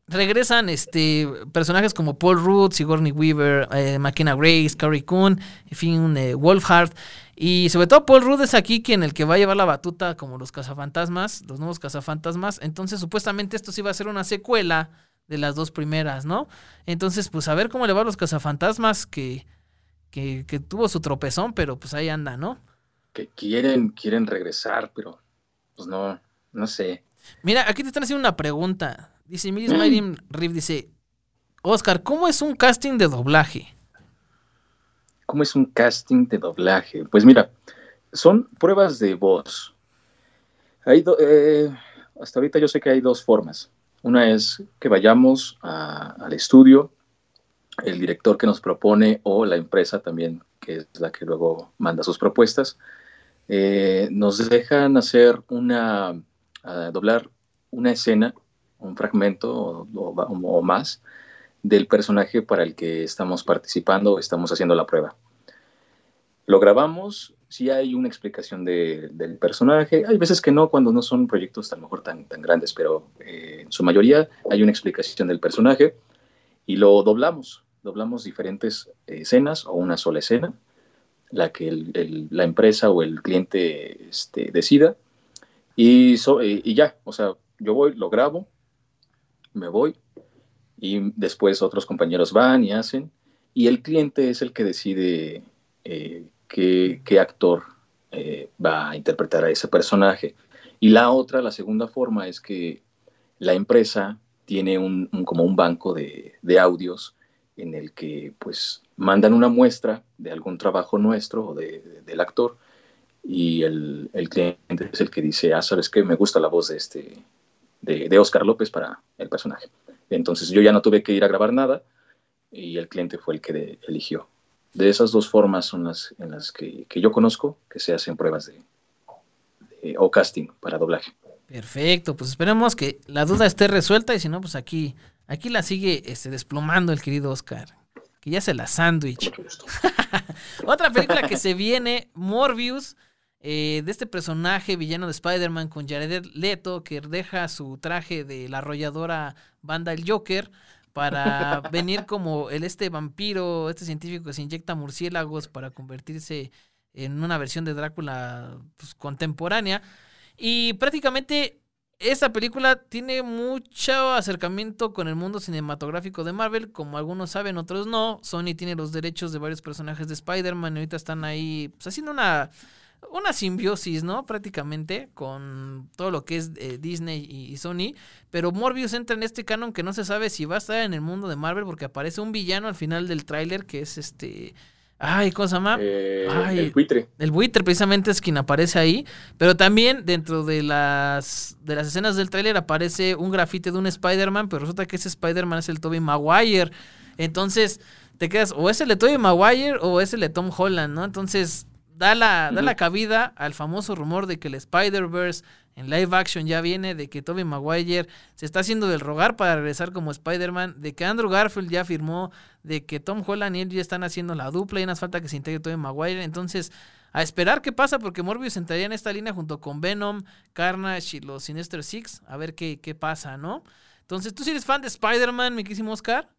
regresan este personajes como Paul Rudd, Sigourney Weaver, eh, McKenna Grace, Carrie Coon, en fin, eh, Wolfhard. Y sobre todo Paul Rudd es aquí quien el que va a llevar la batuta como los cazafantasmas, los nuevos cazafantasmas. Entonces, supuestamente esto sí va a ser una secuela de las dos primeras, ¿no? Entonces, pues a ver cómo le va a los cazafantasmas que, que, que tuvo su tropezón, pero pues ahí anda, ¿no? Que quieren, quieren regresar, pero pues no, no sé. Mira, aquí te están haciendo una pregunta. Dice Miris Mayrim Riff, dice, Oscar, ¿cómo es un casting de doblaje? ¿Cómo es un casting de doblaje? Pues mira, son pruebas de voz. Hay do- eh, hasta ahorita yo sé que hay dos formas. Una es que vayamos a- al estudio, el director que nos propone o la empresa también, que es la que luego manda sus propuestas, eh, nos dejan hacer una, a doblar una escena, un fragmento o, más del personaje para el que estamos participando estamos haciendo la prueba. Lo grabamos, sí hay una explicación de- del personaje, hay veces que no, cuando no son proyectos a mejor tan, tan grandes, pero eh, en su mayoría hay una explicación del personaje y lo doblamos, doblamos diferentes escenas o una sola escena, la que la empresa o el cliente este, decida. Y, eh, y ya, o sea, yo voy, lo grabo, me voy, y después otros compañeros van y hacen, y el cliente es el que decide eh, qué, qué actor eh, va a interpretar a ese personaje. Y la otra, la segunda forma, es que la empresa tiene un, como un banco de, de audios en el que pues mandan una muestra de algún trabajo nuestro o de- del actor y el, el cliente es el que dice, ah, sabes que me gusta la voz de este, de, de Oscar López para el personaje. Entonces yo ya no tuve que ir a grabar nada y el cliente fue el que de- eligió. De esas dos formas son las en las que, que yo conozco que se hacen pruebas de, de- o casting para doblaje. Perfecto, pues esperemos que la duda esté resuelta y si no, pues aquí Aquí la sigue este, desplomando el querido Oscar. Que ya se la sándwich. Otra película que se viene, Morbius. Eh, de este personaje villano de Spider-Man con Jared Leto que deja su traje de la arrolladora banda El Joker para venir como el este vampiro, este científico que se inyecta murciélagos para convertirse en una versión de Drácula pues, contemporánea. Y prácticamente esta película tiene mucho acercamiento con el mundo cinematográfico de Marvel, como algunos saben, otros no. Sony tiene los derechos de varios personajes de Spider-Man y ahorita están ahí pues, haciendo una una simbiosis, ¿no? Prácticamente con todo lo que es eh, Disney y, Sony. Pero Morbius entra en este canon que no se sabe si va a estar en el mundo de Marvel porque aparece un villano al final del tráiler que es este... Ay, ¿cómo se llama? Eh, el buitre. El buitre precisamente es quien aparece ahí. Pero también dentro de las, de las escenas del tráiler aparece un grafite de un Spider-Man, pero resulta que ese Spider-Man es el Tobey Maguire. Entonces te quedas, o es el de Tobey Maguire o es el de Tom Holland, ¿no? Entonces da la, da la cabida al famoso rumor de que el Spider-Verse en live action ya viene, de que Tobey Maguire se está haciendo del rogar para regresar como Spider-Man, de que Andrew Garfield ya firmó, de que Tom Holland y él ya están haciendo la dupla y no hace falta que se integre Tobey Maguire. Entonces, a esperar qué pasa, porque Morbius entraría en esta línea junto con Venom, Carnage y los Sinister Six, a ver qué, qué pasa, ¿no? Entonces, ¿tú sí eres fan de Spider-Man, mi querísimo Oscar?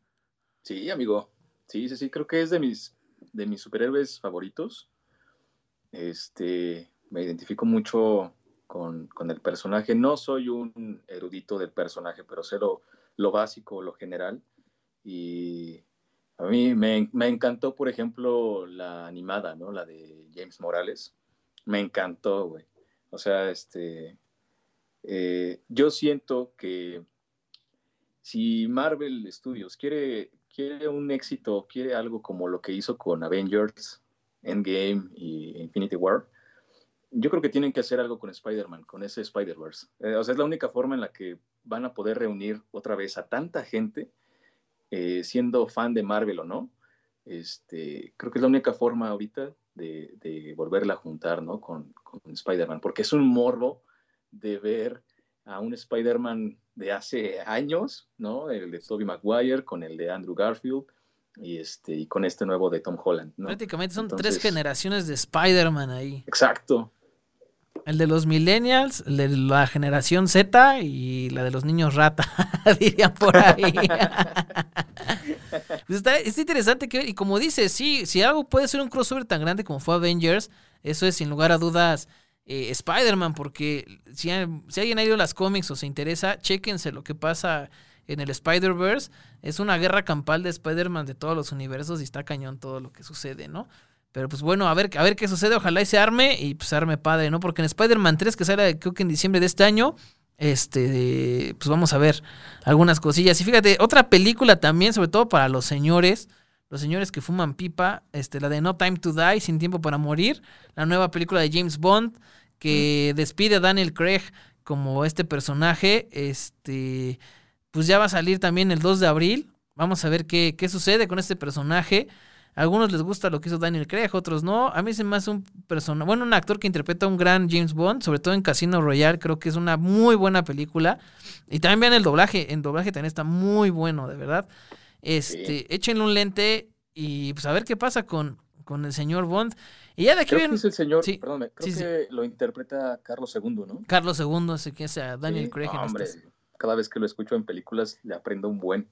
Sí, amigo. Sí, sí, sí, creo que es de mis, de mis superhéroes favoritos. Este, me identifico mucho con, el personaje. No soy un erudito del personaje, pero sé lo, básico, lo general. Y a mí me, encantó, por ejemplo, la animada, ¿no? La de James Morales. Me encantó, güey. O sea, este, eh, yo siento que si Marvel Studios quiere, quiere un éxito, quiere algo como lo que hizo con Avengers, Endgame y Infinity War, yo creo que tienen que hacer algo con Spider-Man, con ese Spider-Verse. Eh, o sea, es la única forma en la que van a poder reunir otra vez a tanta gente, eh, siendo fan de Marvel o no. Este, creo que es la única forma ahorita de, volverla a juntar, ¿no? Con, con Spider-Man, porque es un morbo de ver a un Spider-Man de hace años, ¿no? El de Tobey Maguire con el de Andrew Garfield, y, este, y con este nuevo de Tom Holland. Prácticamente son tres generaciones de Spider-Man ahí. Exacto. El de los millennials, el de la generación Z y la de los niños rata, dirían por ahí. pues está, interesante que, y como dice, sí, si algo puede ser un crossover tan grande como fue Avengers, eso es sin lugar a dudas eh, Spider-Man, porque si, si alguien ha ido a las cómics o se interesa, chéquense lo que pasa en el Spider-Verse. Es una guerra campal de Spider-Man de todos los universos y está cañón todo lo que sucede, ¿no? Pero pues bueno, a ver, a ver qué sucede. Ojalá y se arme y pues arme padre, ¿no? Porque en Spider-Man 3, que sale creo que en diciembre de este año, este, pues vamos a ver algunas cosillas. Y fíjate, otra película también, sobre todo para los señores, los señores que fuman pipa, este, la de No Time to Die, Sin Tiempo para Morir, la nueva película de James Bond, que despide a Daniel Craig como este personaje, este pues ya va a salir también el 2 de abril. Vamos a ver qué, qué sucede con este personaje. A algunos les gusta lo que hizo Daniel Craig, otros no. A mí se me hace un persona, bueno, un actor que interpreta a un gran James Bond, sobre todo en Casino Royale, creo que es una muy buena película. Y también vean el doblaje, el doblaje también está muy bueno, de verdad. Este, échenle un lente y pues a ver qué pasa con, con el señor Bond. Y ya de aquí creo que es el señor, sí, creo que lo interpreta Carlos II, ¿no? Carlos II, así que es a Daniel Craig. en hombre, cada vez que lo escucho en películas le aprendo un buen.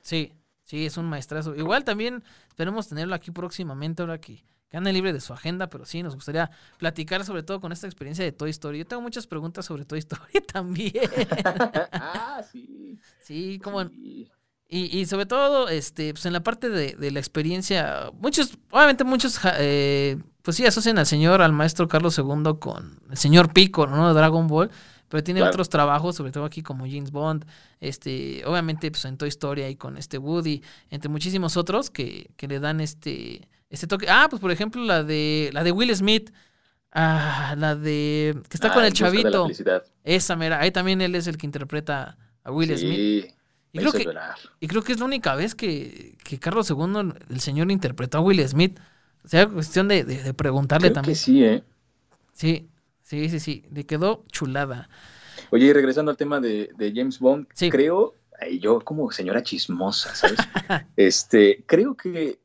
Sí, sí, es un maestrazo. Igual también esperemos tenerlo aquí próximamente, ahora que, que ande libre de su agenda, pero sí, nos gustaría platicar sobre todo con esta experiencia de Toy Story. Yo tengo muchas preguntas sobre Toy Story también. ah, sí. Sí, como... Y, y, sobre todo, este, pues en la parte de, de la experiencia, muchos, obviamente muchos, eh, pues sí, asocian al señor, al maestro Carlos II con el señor Pico, ¿no? De Dragon Ball pero tiene otros trabajos, sobre todo aquí como James Bond, este, obviamente pues en Toy Story y con este Woody, entre muchísimos otros que, que le dan este, este toque. Ah, pues por ejemplo la de, la de Will Smith, ah, la de, que está ah, con el chavito. Esa mera, ahí también él es el que interpreta a Will Smith. Y creo, que, y creo que es la única vez que, que Carlos II, el señor, interpretó a Will Smith. O sea, cuestión de, de, preguntarle también. sí, ¿eh? Sí, Sí, sí, sí, le quedó chulada. Oye, y regresando al tema de, James Bond, creo, y yo como señora chismosa, ¿sabes? este, creo que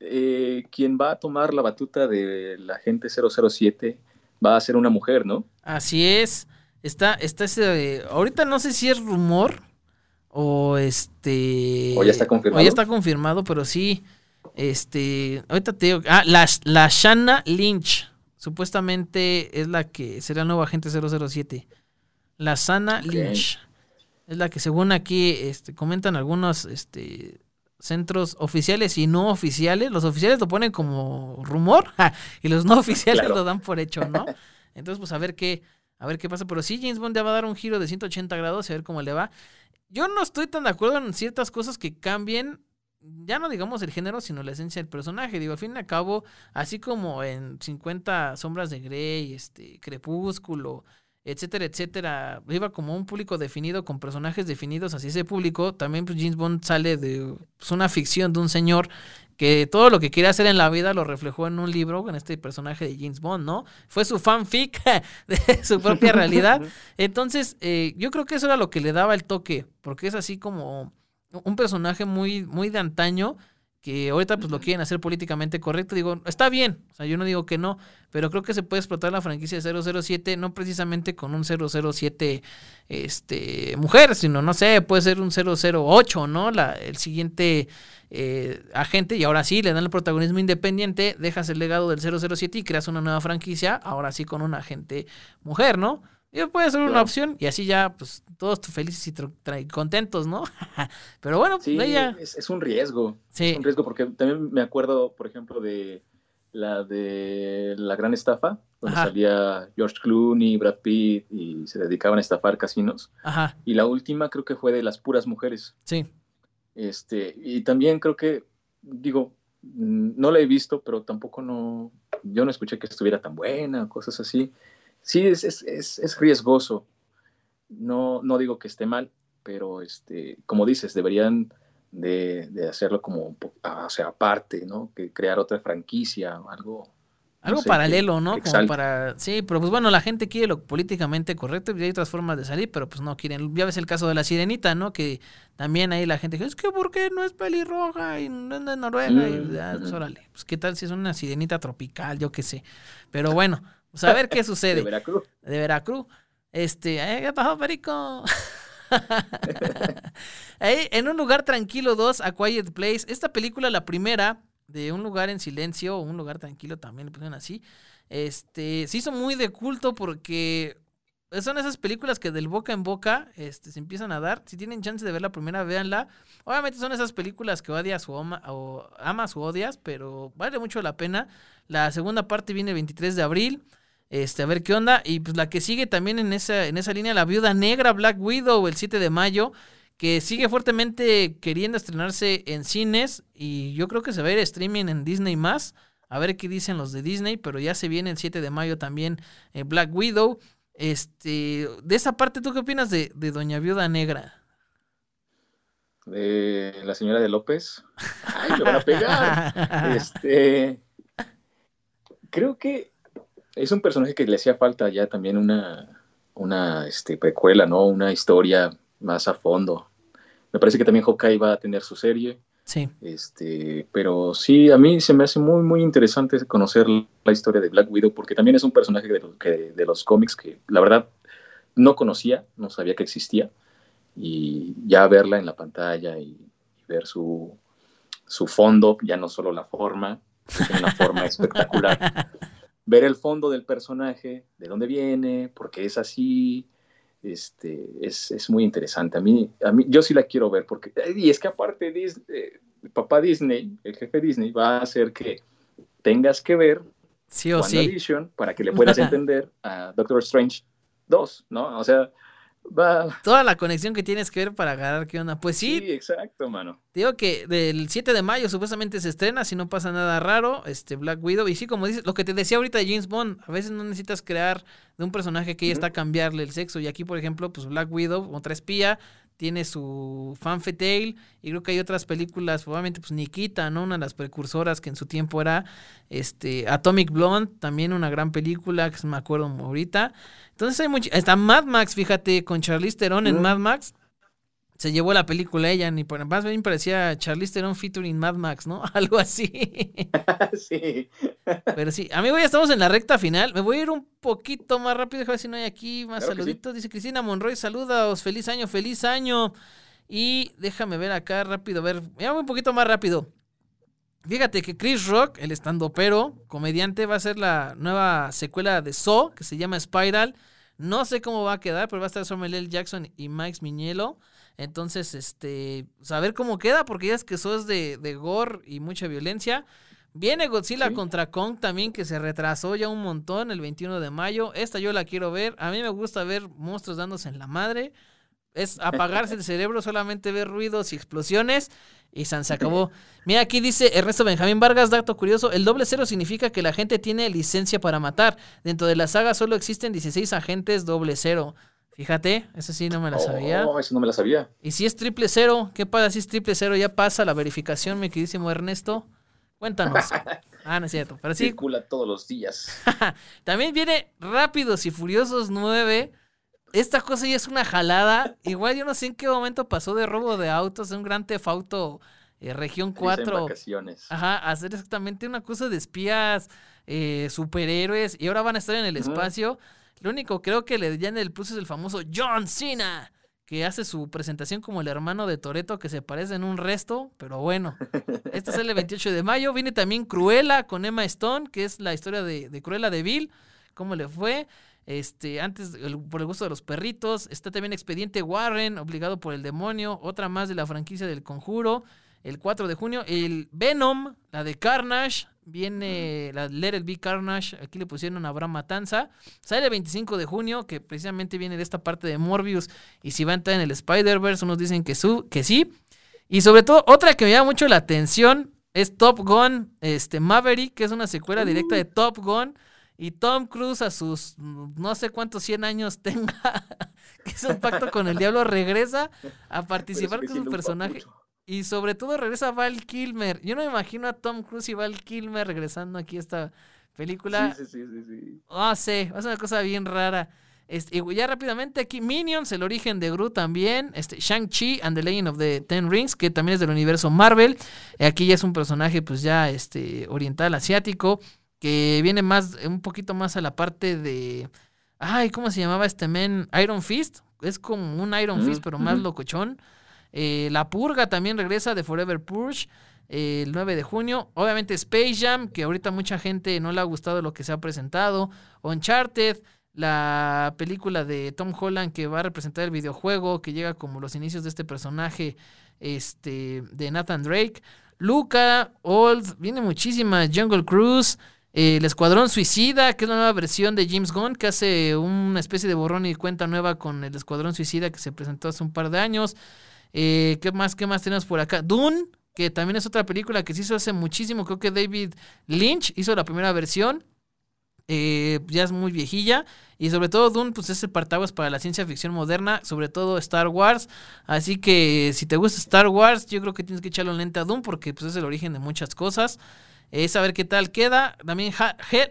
eh, quien va a tomar la batuta de la gente 007 va a ser una mujer, ¿no? Así es. Está, está ese. ahorita no sé si es rumor o este. O ya está confirmado. O ya está confirmado, pero sí. Este. Ahorita te digo. Ah, la, la Shanna Lynch. Supuestamente es la que será el nuevo agente 007. La Sana Lynch. Es la que según aquí este, comentan algunos este, centros oficiales y no oficiales. Los oficiales lo ponen como rumor y los no oficiales lo dan por hecho, ¿no? Entonces, pues a ver qué, a ver qué pasa. Pero sí, James Bond ya va a dar un giro de 180 grados y a ver cómo le va. Yo no estoy tan de acuerdo en ciertas cosas que cambien, ya no digamos el género, sino la esencia del personaje. Digo, al fin y al cabo, así como en 50 sombras de Grey, este, Crepúsculo, etcétera, etcétera, iba como un público definido con personajes definidos, así ese público, también pues James Bond sale de pues, una ficción de un señor que todo lo que quería hacer en la vida lo reflejó en un libro, en este personaje de James Bond, ¿no? Fue su fanfic de su propia realidad. Entonces, eh, yo creo que eso era lo que le daba el toque, porque es así como un personaje muy, muy de antaño, que ahorita pues lo quieren hacer políticamente correcto, digo, está bien, o sea, yo no digo que no, pero creo que se puede explotar la franquicia de 007 no precisamente con un 007 este mujer, sino no sé, puede ser un 008, ¿no? La el siguiente eh, agente y ahora sí le dan el protagonismo independiente, dejas el legado del 007 y creas una nueva franquicia, ahora sí con un agente mujer, ¿no? Y puede ser una opción y así ya, pues, todos felices y contentos, ¿no? Pero bueno, sí, es, un riesgo. Sí. Es un riesgo porque también me acuerdo, por ejemplo, de la de La Gran Estafa, donde salía George Clooney, Brad Pitt y se dedicaban a estafar casinos. Ajá. Y la última creo que fue de Las Puras Mujeres. Sí. Este, y también creo que, digo, no la he visto, pero tampoco no, yo no escuché que estuviera tan buena, cosas así sí es, es, es, riesgoso. No, no digo que esté mal, pero este, como dices, deberían de, de hacerlo como, ah, o sea, aparte, ¿no? Que crear otra franquicia, algo, algo paralelo, ¿no? Como para. Sí, pero pues bueno, la gente quiere lo políticamente correcto y hay otras formas de salir, pero pues no quieren. Ya ves el caso de la sirenita, ¿no? Que también ahí la gente dice, es que ¿por qué no es pelirroja y no es de Noruega? y ah, pues órale, pues qué tal si es una sirenita tropical, yo qué sé. Pero bueno, pues a ver qué sucede. De Veracruz. De Veracruz. Este, ¿qué pasó, Perico? ahí, en un lugar tranquilo 2, A Quiet Place. Esta película, la primera, de un lugar en silencio, un lugar tranquilo también le pusieron así. Este, se hizo muy de culto porque son esas películas que del boca en boca este, se empiezan a dar. Si tienen chance de ver la primera, véanla. Obviamente son esas películas que odias o, o amas o odias, pero vale mucho la pena. La segunda parte viene el 23 de abril. Este, a ver qué onda. Y pues la que sigue también en esa, en esa línea, La Viuda Negra, Black Widow, el 7 de mayo, que sigue fuertemente queriendo estrenarse en cines. Y yo creo que se va a ir streaming en Disney más. A ver qué dicen los de Disney, pero ya se viene el 7 de mayo también eh, Black Widow. Este, de esa parte, ¿tú qué opinas de, de Doña Viuda Negra? De la señora de López. Ay, me van a pegar. este, creo que es un personaje que le hacía falta ya también una, una este, precuela, ¿no? Una historia más a fondo. Me parece que también Hawkeye va a tener su serie. Sí. Este, pero sí, a mí se me hace muy, muy interesante conocer la historia de Black Widow porque también es un personaje de, los, que, de los cómics que la verdad no conocía, no sabía que existía. Y ya verla en la pantalla y, ver su, su fondo, ya no solo la forma, es una forma espectacular. Ver el fondo del personaje, de dónde viene, por qué es así, este, es, muy interesante. A mí, a mí, yo sí la quiero ver, porque, y es que aparte, Disney, eh, papá Disney, el jefe Disney, va a hacer que tengas que ver sí o sí. para que le puedas entender a Doctor Strange 2, ¿no? O sea, Toda la conexión que tienes que ver para agarrar qué onda. Pues sí. Sí, exacto, mano. Digo que del 7 de mayo supuestamente se estrena, si no pasa nada raro, este Black Widow. Y sí, como dices, lo que te decía ahorita de James Bond, a veces no necesitas crear de un personaje que ya está a cambiarle el sexo. Y aquí, por ejemplo, pues Black Widow, otra espía, tiene su fan tale y creo que hay otras películas, probablemente pues Nikita, ¿no? Una de las precursoras que en su tiempo era este Atomic Blonde, también una gran película que me acuerdo ahorita. Entonces hay mucho, está Mad Max, fíjate, con Charlize Theron en Mad Max. Se llevó la película ella, ni por más bien parecía Charlize Theron featuring Mad Max, ¿no? Algo así. sí. Pero sí, amigo, ya estamos en la recta final. Me voy a ir un poquito más rápido, déjame ver si no hay aquí más saluditos. Dice Cristina Monroy, saludos, feliz año, feliz año. Y déjame ver acá rápido, a ver, ya un poquito más rápido. Fíjate que Chris Rock, el estandopero, comediante, va a ser la nueva secuela de Saw, que se llama Spiral. No sé cómo va a quedar, pero va a estar Samuel L. Jackson y Mike Miñelo. Entonces, este, saber cómo queda, porque ya es que eso es de, de gore y mucha violencia. Viene Godzilla contra Kong también, que se retrasó ya un montón el 21 de mayo. Esta yo la quiero ver. A mí me gusta ver monstruos dándose en la madre. Es apagarse el cerebro, solamente ver ruidos y explosiones. Y San se acabó. Mira, aquí dice Ernesto Benjamín Vargas, dato curioso, el doble cero significa que la gente tiene licencia para matar. Dentro de la saga solo existen 16 agentes doble cero. Fíjate, eso sí no me la sabía. No, eso no me la sabía. Y si es triple cero, ¿qué pasa si es triple cero? Ya pasa la verificación, mi queridísimo Ernesto. Cuéntanos. ah, no es cierto. Pero sí. Circula todos los días. También viene Rápidos y Furiosos 9. Esta cosa ya es una jalada. Igual yo no sé en qué momento pasó de robo de autos de un gran tefauto eh, región 4. Ajá, hacer exactamente una cosa de espías, eh, superhéroes. Y ahora van a estar en el espacio. Lo único creo que le dan el plus es el famoso John Cena, que hace su presentación como el hermano de Toreto, que se parece en un resto, pero bueno. Este es el 28 de mayo. Viene también Cruella con Emma Stone, que es la historia de, de Cruella de Bill. ¿Cómo le fue? Este, antes, por el gusto de los perritos. Está también Expediente Warren, obligado por el demonio. Otra más de la franquicia del conjuro. El 4 de junio. El Venom, la de Carnage. Viene la Let It Be Carnage, aquí le pusieron a Abraham Matanza. Sale el 25 de junio, que precisamente viene de esta parte de Morbius. Y si va a entrar en el Spider-Verse, unos dicen que, su, que sí. Y sobre todo, otra que me llama mucho la atención es Top Gun este, Maverick, que es una secuela directa de Top Gun. Y Tom Cruise a sus no sé cuántos 100 años tenga, que es un pacto con el diablo, regresa a participar con su personaje. Y sobre todo regresa Val Kilmer. Yo no me imagino a Tom Cruise y Val Kilmer regresando aquí a esta película. Sí, sí, sí, sí. Ah, sé, es una cosa bien rara. Este, y ya rápidamente aquí, Minions, el origen de Gru también. Este, Shang-Chi and the Legend of the Ten Rings, que también es del universo Marvel. Aquí ya es un personaje, pues ya este, oriental, asiático, que viene más, un poquito más a la parte de. Ay, ¿cómo se llamaba este men? Iron Fist. Es como un Iron Fist, pero más locochón. Eh, la Purga también regresa de Forever Purge eh, el 9 de junio. Obviamente Space Jam, que ahorita mucha gente no le ha gustado lo que se ha presentado. Uncharted, la película de Tom Holland que va a representar el videojuego, que llega como los inicios de este personaje este, de Nathan Drake. Luca, Old, viene muchísima. Jungle Cruise. Eh, el Escuadrón Suicida, que es la nueva versión de James Gunn, que hace una especie de borrón y cuenta nueva con el Escuadrón Suicida que se presentó hace un par de años. Eh, ¿Qué más? ¿Qué más tenemos por acá? Dune, que también es otra película que se hizo hace muchísimo. Creo que David Lynch hizo la primera versión. Eh, ya es muy viejilla. Y sobre todo Dune, pues es el partaguas para la ciencia ficción moderna, sobre todo Star Wars. Así que si te gusta Star Wars, yo creo que tienes que echarle un lente a Dune porque pues, es el origen de muchas cosas es a ver qué tal queda. También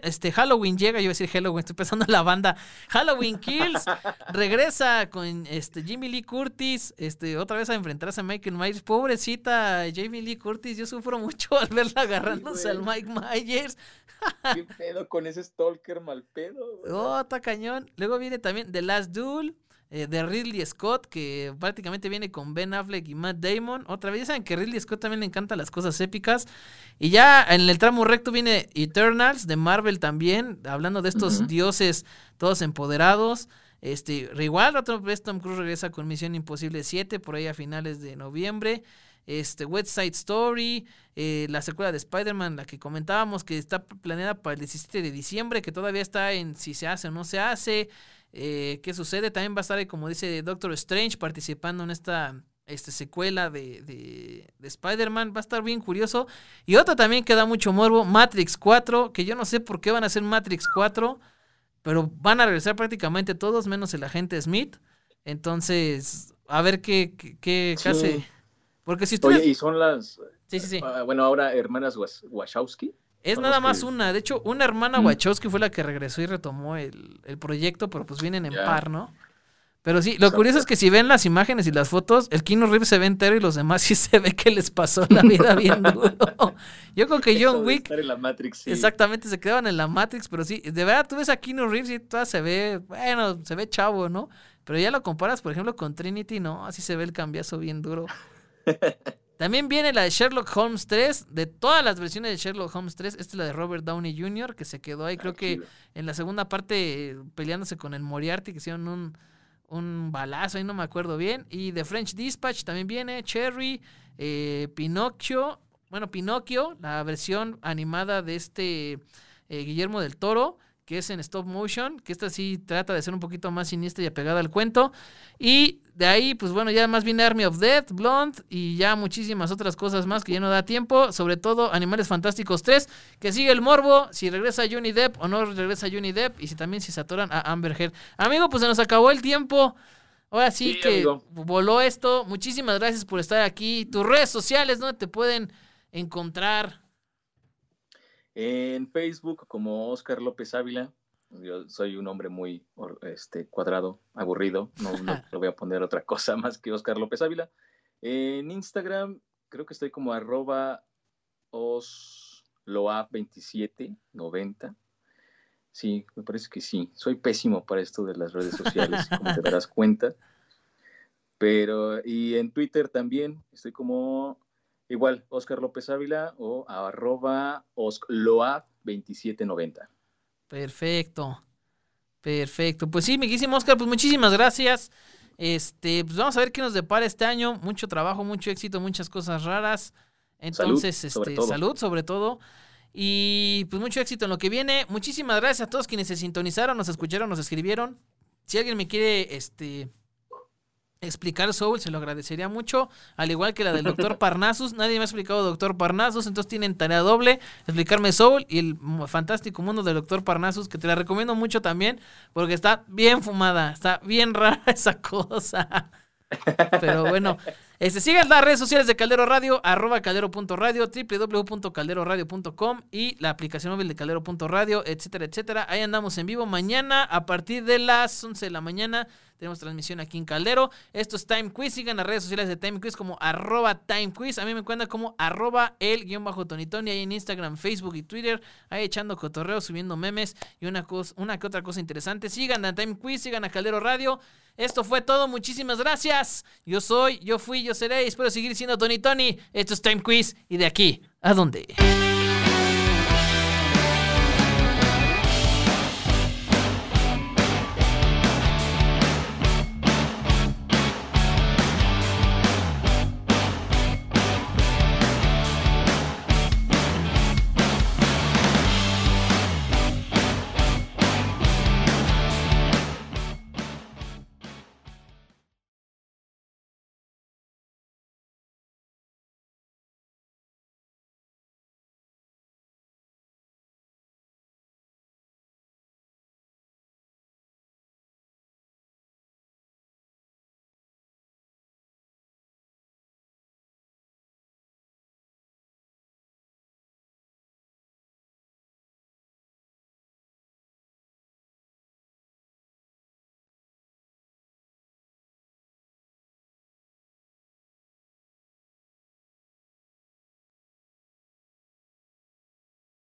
este Halloween llega, yo iba a decir Halloween, estoy pensando en la banda. Halloween Kills regresa con este Jimmy Lee Curtis, este otra vez a enfrentarse a Michael Myers. Pobrecita Jamie Lee Curtis, yo sufro mucho al verla agarrándose al Mike Myers. ¿Qué pedo con ese stalker mal pedo? Oh, está cañón. Luego viene también The Last Duel. Eh, de Ridley Scott, que prácticamente viene con Ben Affleck y Matt Damon. Otra vez, ya saben que Ridley Scott también le encanta las cosas épicas. Y ya en el tramo recto viene Eternals de Marvel también, hablando de estos dioses todos empoderados. Este, igual, otra vez Tom Cruise regresa con Misión Imposible 7 por ahí a finales de noviembre. Este, West Side Story, eh, la secuela de Spider-Man, la que comentábamos que está planeada para el 17 de diciembre, que todavía está en si se hace o no se hace. Eh, ¿Qué sucede? También va a estar, como dice Doctor Strange, participando en esta este, secuela de, de, Spider-Man. Va a estar bien curioso. Y otra también que da mucho morbo, Matrix 4, que yo no sé por qué van a hacer Matrix 4, pero van a regresar prácticamente todos, menos el agente Smith. Entonces, a ver qué, qué, hace. Porque si ustedes... Oye, y son las... Sí, sí, sí. Ah, bueno, ahora hermanas Wachowski. Es nada más una. De hecho, una hermana Wachowski fue la que regresó y retomó el, proyecto, pero pues vienen en par, ¿no? Pero sí, lo curioso es que si ven las imágenes y las fotos, el Kino Reeves se ve entero y los demás sí se ve que les pasó la vida bien duro. Yo creo que John Wick. En la Matrix, sí. Exactamente, se quedaban en la Matrix, pero sí, de verdad tú ves a Kino Reeves y toda se ve, bueno, se ve chavo, ¿no? Pero ya lo comparas, por ejemplo, con Trinity, no, así se ve el cambiazo bien duro. También viene la de Sherlock Holmes 3, de todas las versiones de Sherlock Holmes 3, esta es la de Robert Downey Jr., que se quedó ahí, creo que en la segunda parte peleándose con el Moriarty, que hicieron un, un balazo, ahí no me acuerdo bien. Y de French Dispatch también viene Cherry, eh, Pinocchio, bueno, Pinocchio, la versión animada de este eh, Guillermo del Toro que es en stop motion, que esta sí trata de ser un poquito más siniestra y apegada al cuento. Y de ahí, pues bueno, ya más viene Army of Death, Blonde y ya muchísimas otras cosas más que ya no da tiempo. Sobre todo Animales Fantásticos 3, que sigue el morbo, si regresa Johnny Depp o no regresa Johnny Depp, y si también si se atoran a Amber Heard. Amigo, pues se nos acabó el tiempo. Ahora sí, que voló esto. Muchísimas gracias por estar aquí. Tus redes sociales, ¿dónde te pueden encontrar? En Facebook como Oscar López Ávila. Yo soy un hombre muy este, cuadrado, aburrido. No, no le voy a poner otra cosa más que Oscar López Ávila. En Instagram creo que estoy como arroba osloa2790. Sí, me parece que sí. Soy pésimo para esto de las redes sociales, como te darás cuenta. Pero, y en Twitter también, estoy como Igual, Oscar López Ávila o arroba oscloa2790. Perfecto. Perfecto. Pues sí, quísimo Oscar, pues muchísimas gracias. Este, pues vamos a ver qué nos depara este año. Mucho trabajo, mucho éxito, muchas cosas raras. Entonces, salud, este, salud sobre todo. Y pues mucho éxito en lo que viene. Muchísimas gracias a todos quienes se sintonizaron, nos escucharon, nos escribieron. Si alguien me quiere este explicar Soul, se lo agradecería mucho, al igual que la del doctor Parnassus, nadie me ha explicado doctor Parnassus, entonces tienen tarea doble, explicarme Soul y el fantástico mundo del doctor Parnassus, que te la recomiendo mucho también, porque está bien fumada, está bien rara esa cosa. Pero bueno, este, sigan las redes sociales de Caldero Radio, arroba caldero.radio, www.calderoradio.com y la aplicación móvil de caldero.radio, etcétera, etcétera. Ahí andamos en vivo mañana a partir de las 11 de la mañana. Tenemos transmisión aquí en Caldero. Esto es Time Quiz. Sigan las redes sociales de Time Quiz como arroba Time Quiz. A mí me encuentran como arroba el guion bajo Tonitoni ahí en Instagram, Facebook y Twitter. Ahí echando cotorreo, subiendo memes y una, cosa, una que otra cosa interesante. Sigan a Time Quiz, sigan a Caldero Radio. Esto fue todo. Muchísimas gracias. Yo soy, yo fui, yo seré. Y espero seguir siendo Tony Tony. Esto es Time Quiz. Y de aquí, ¿a dónde?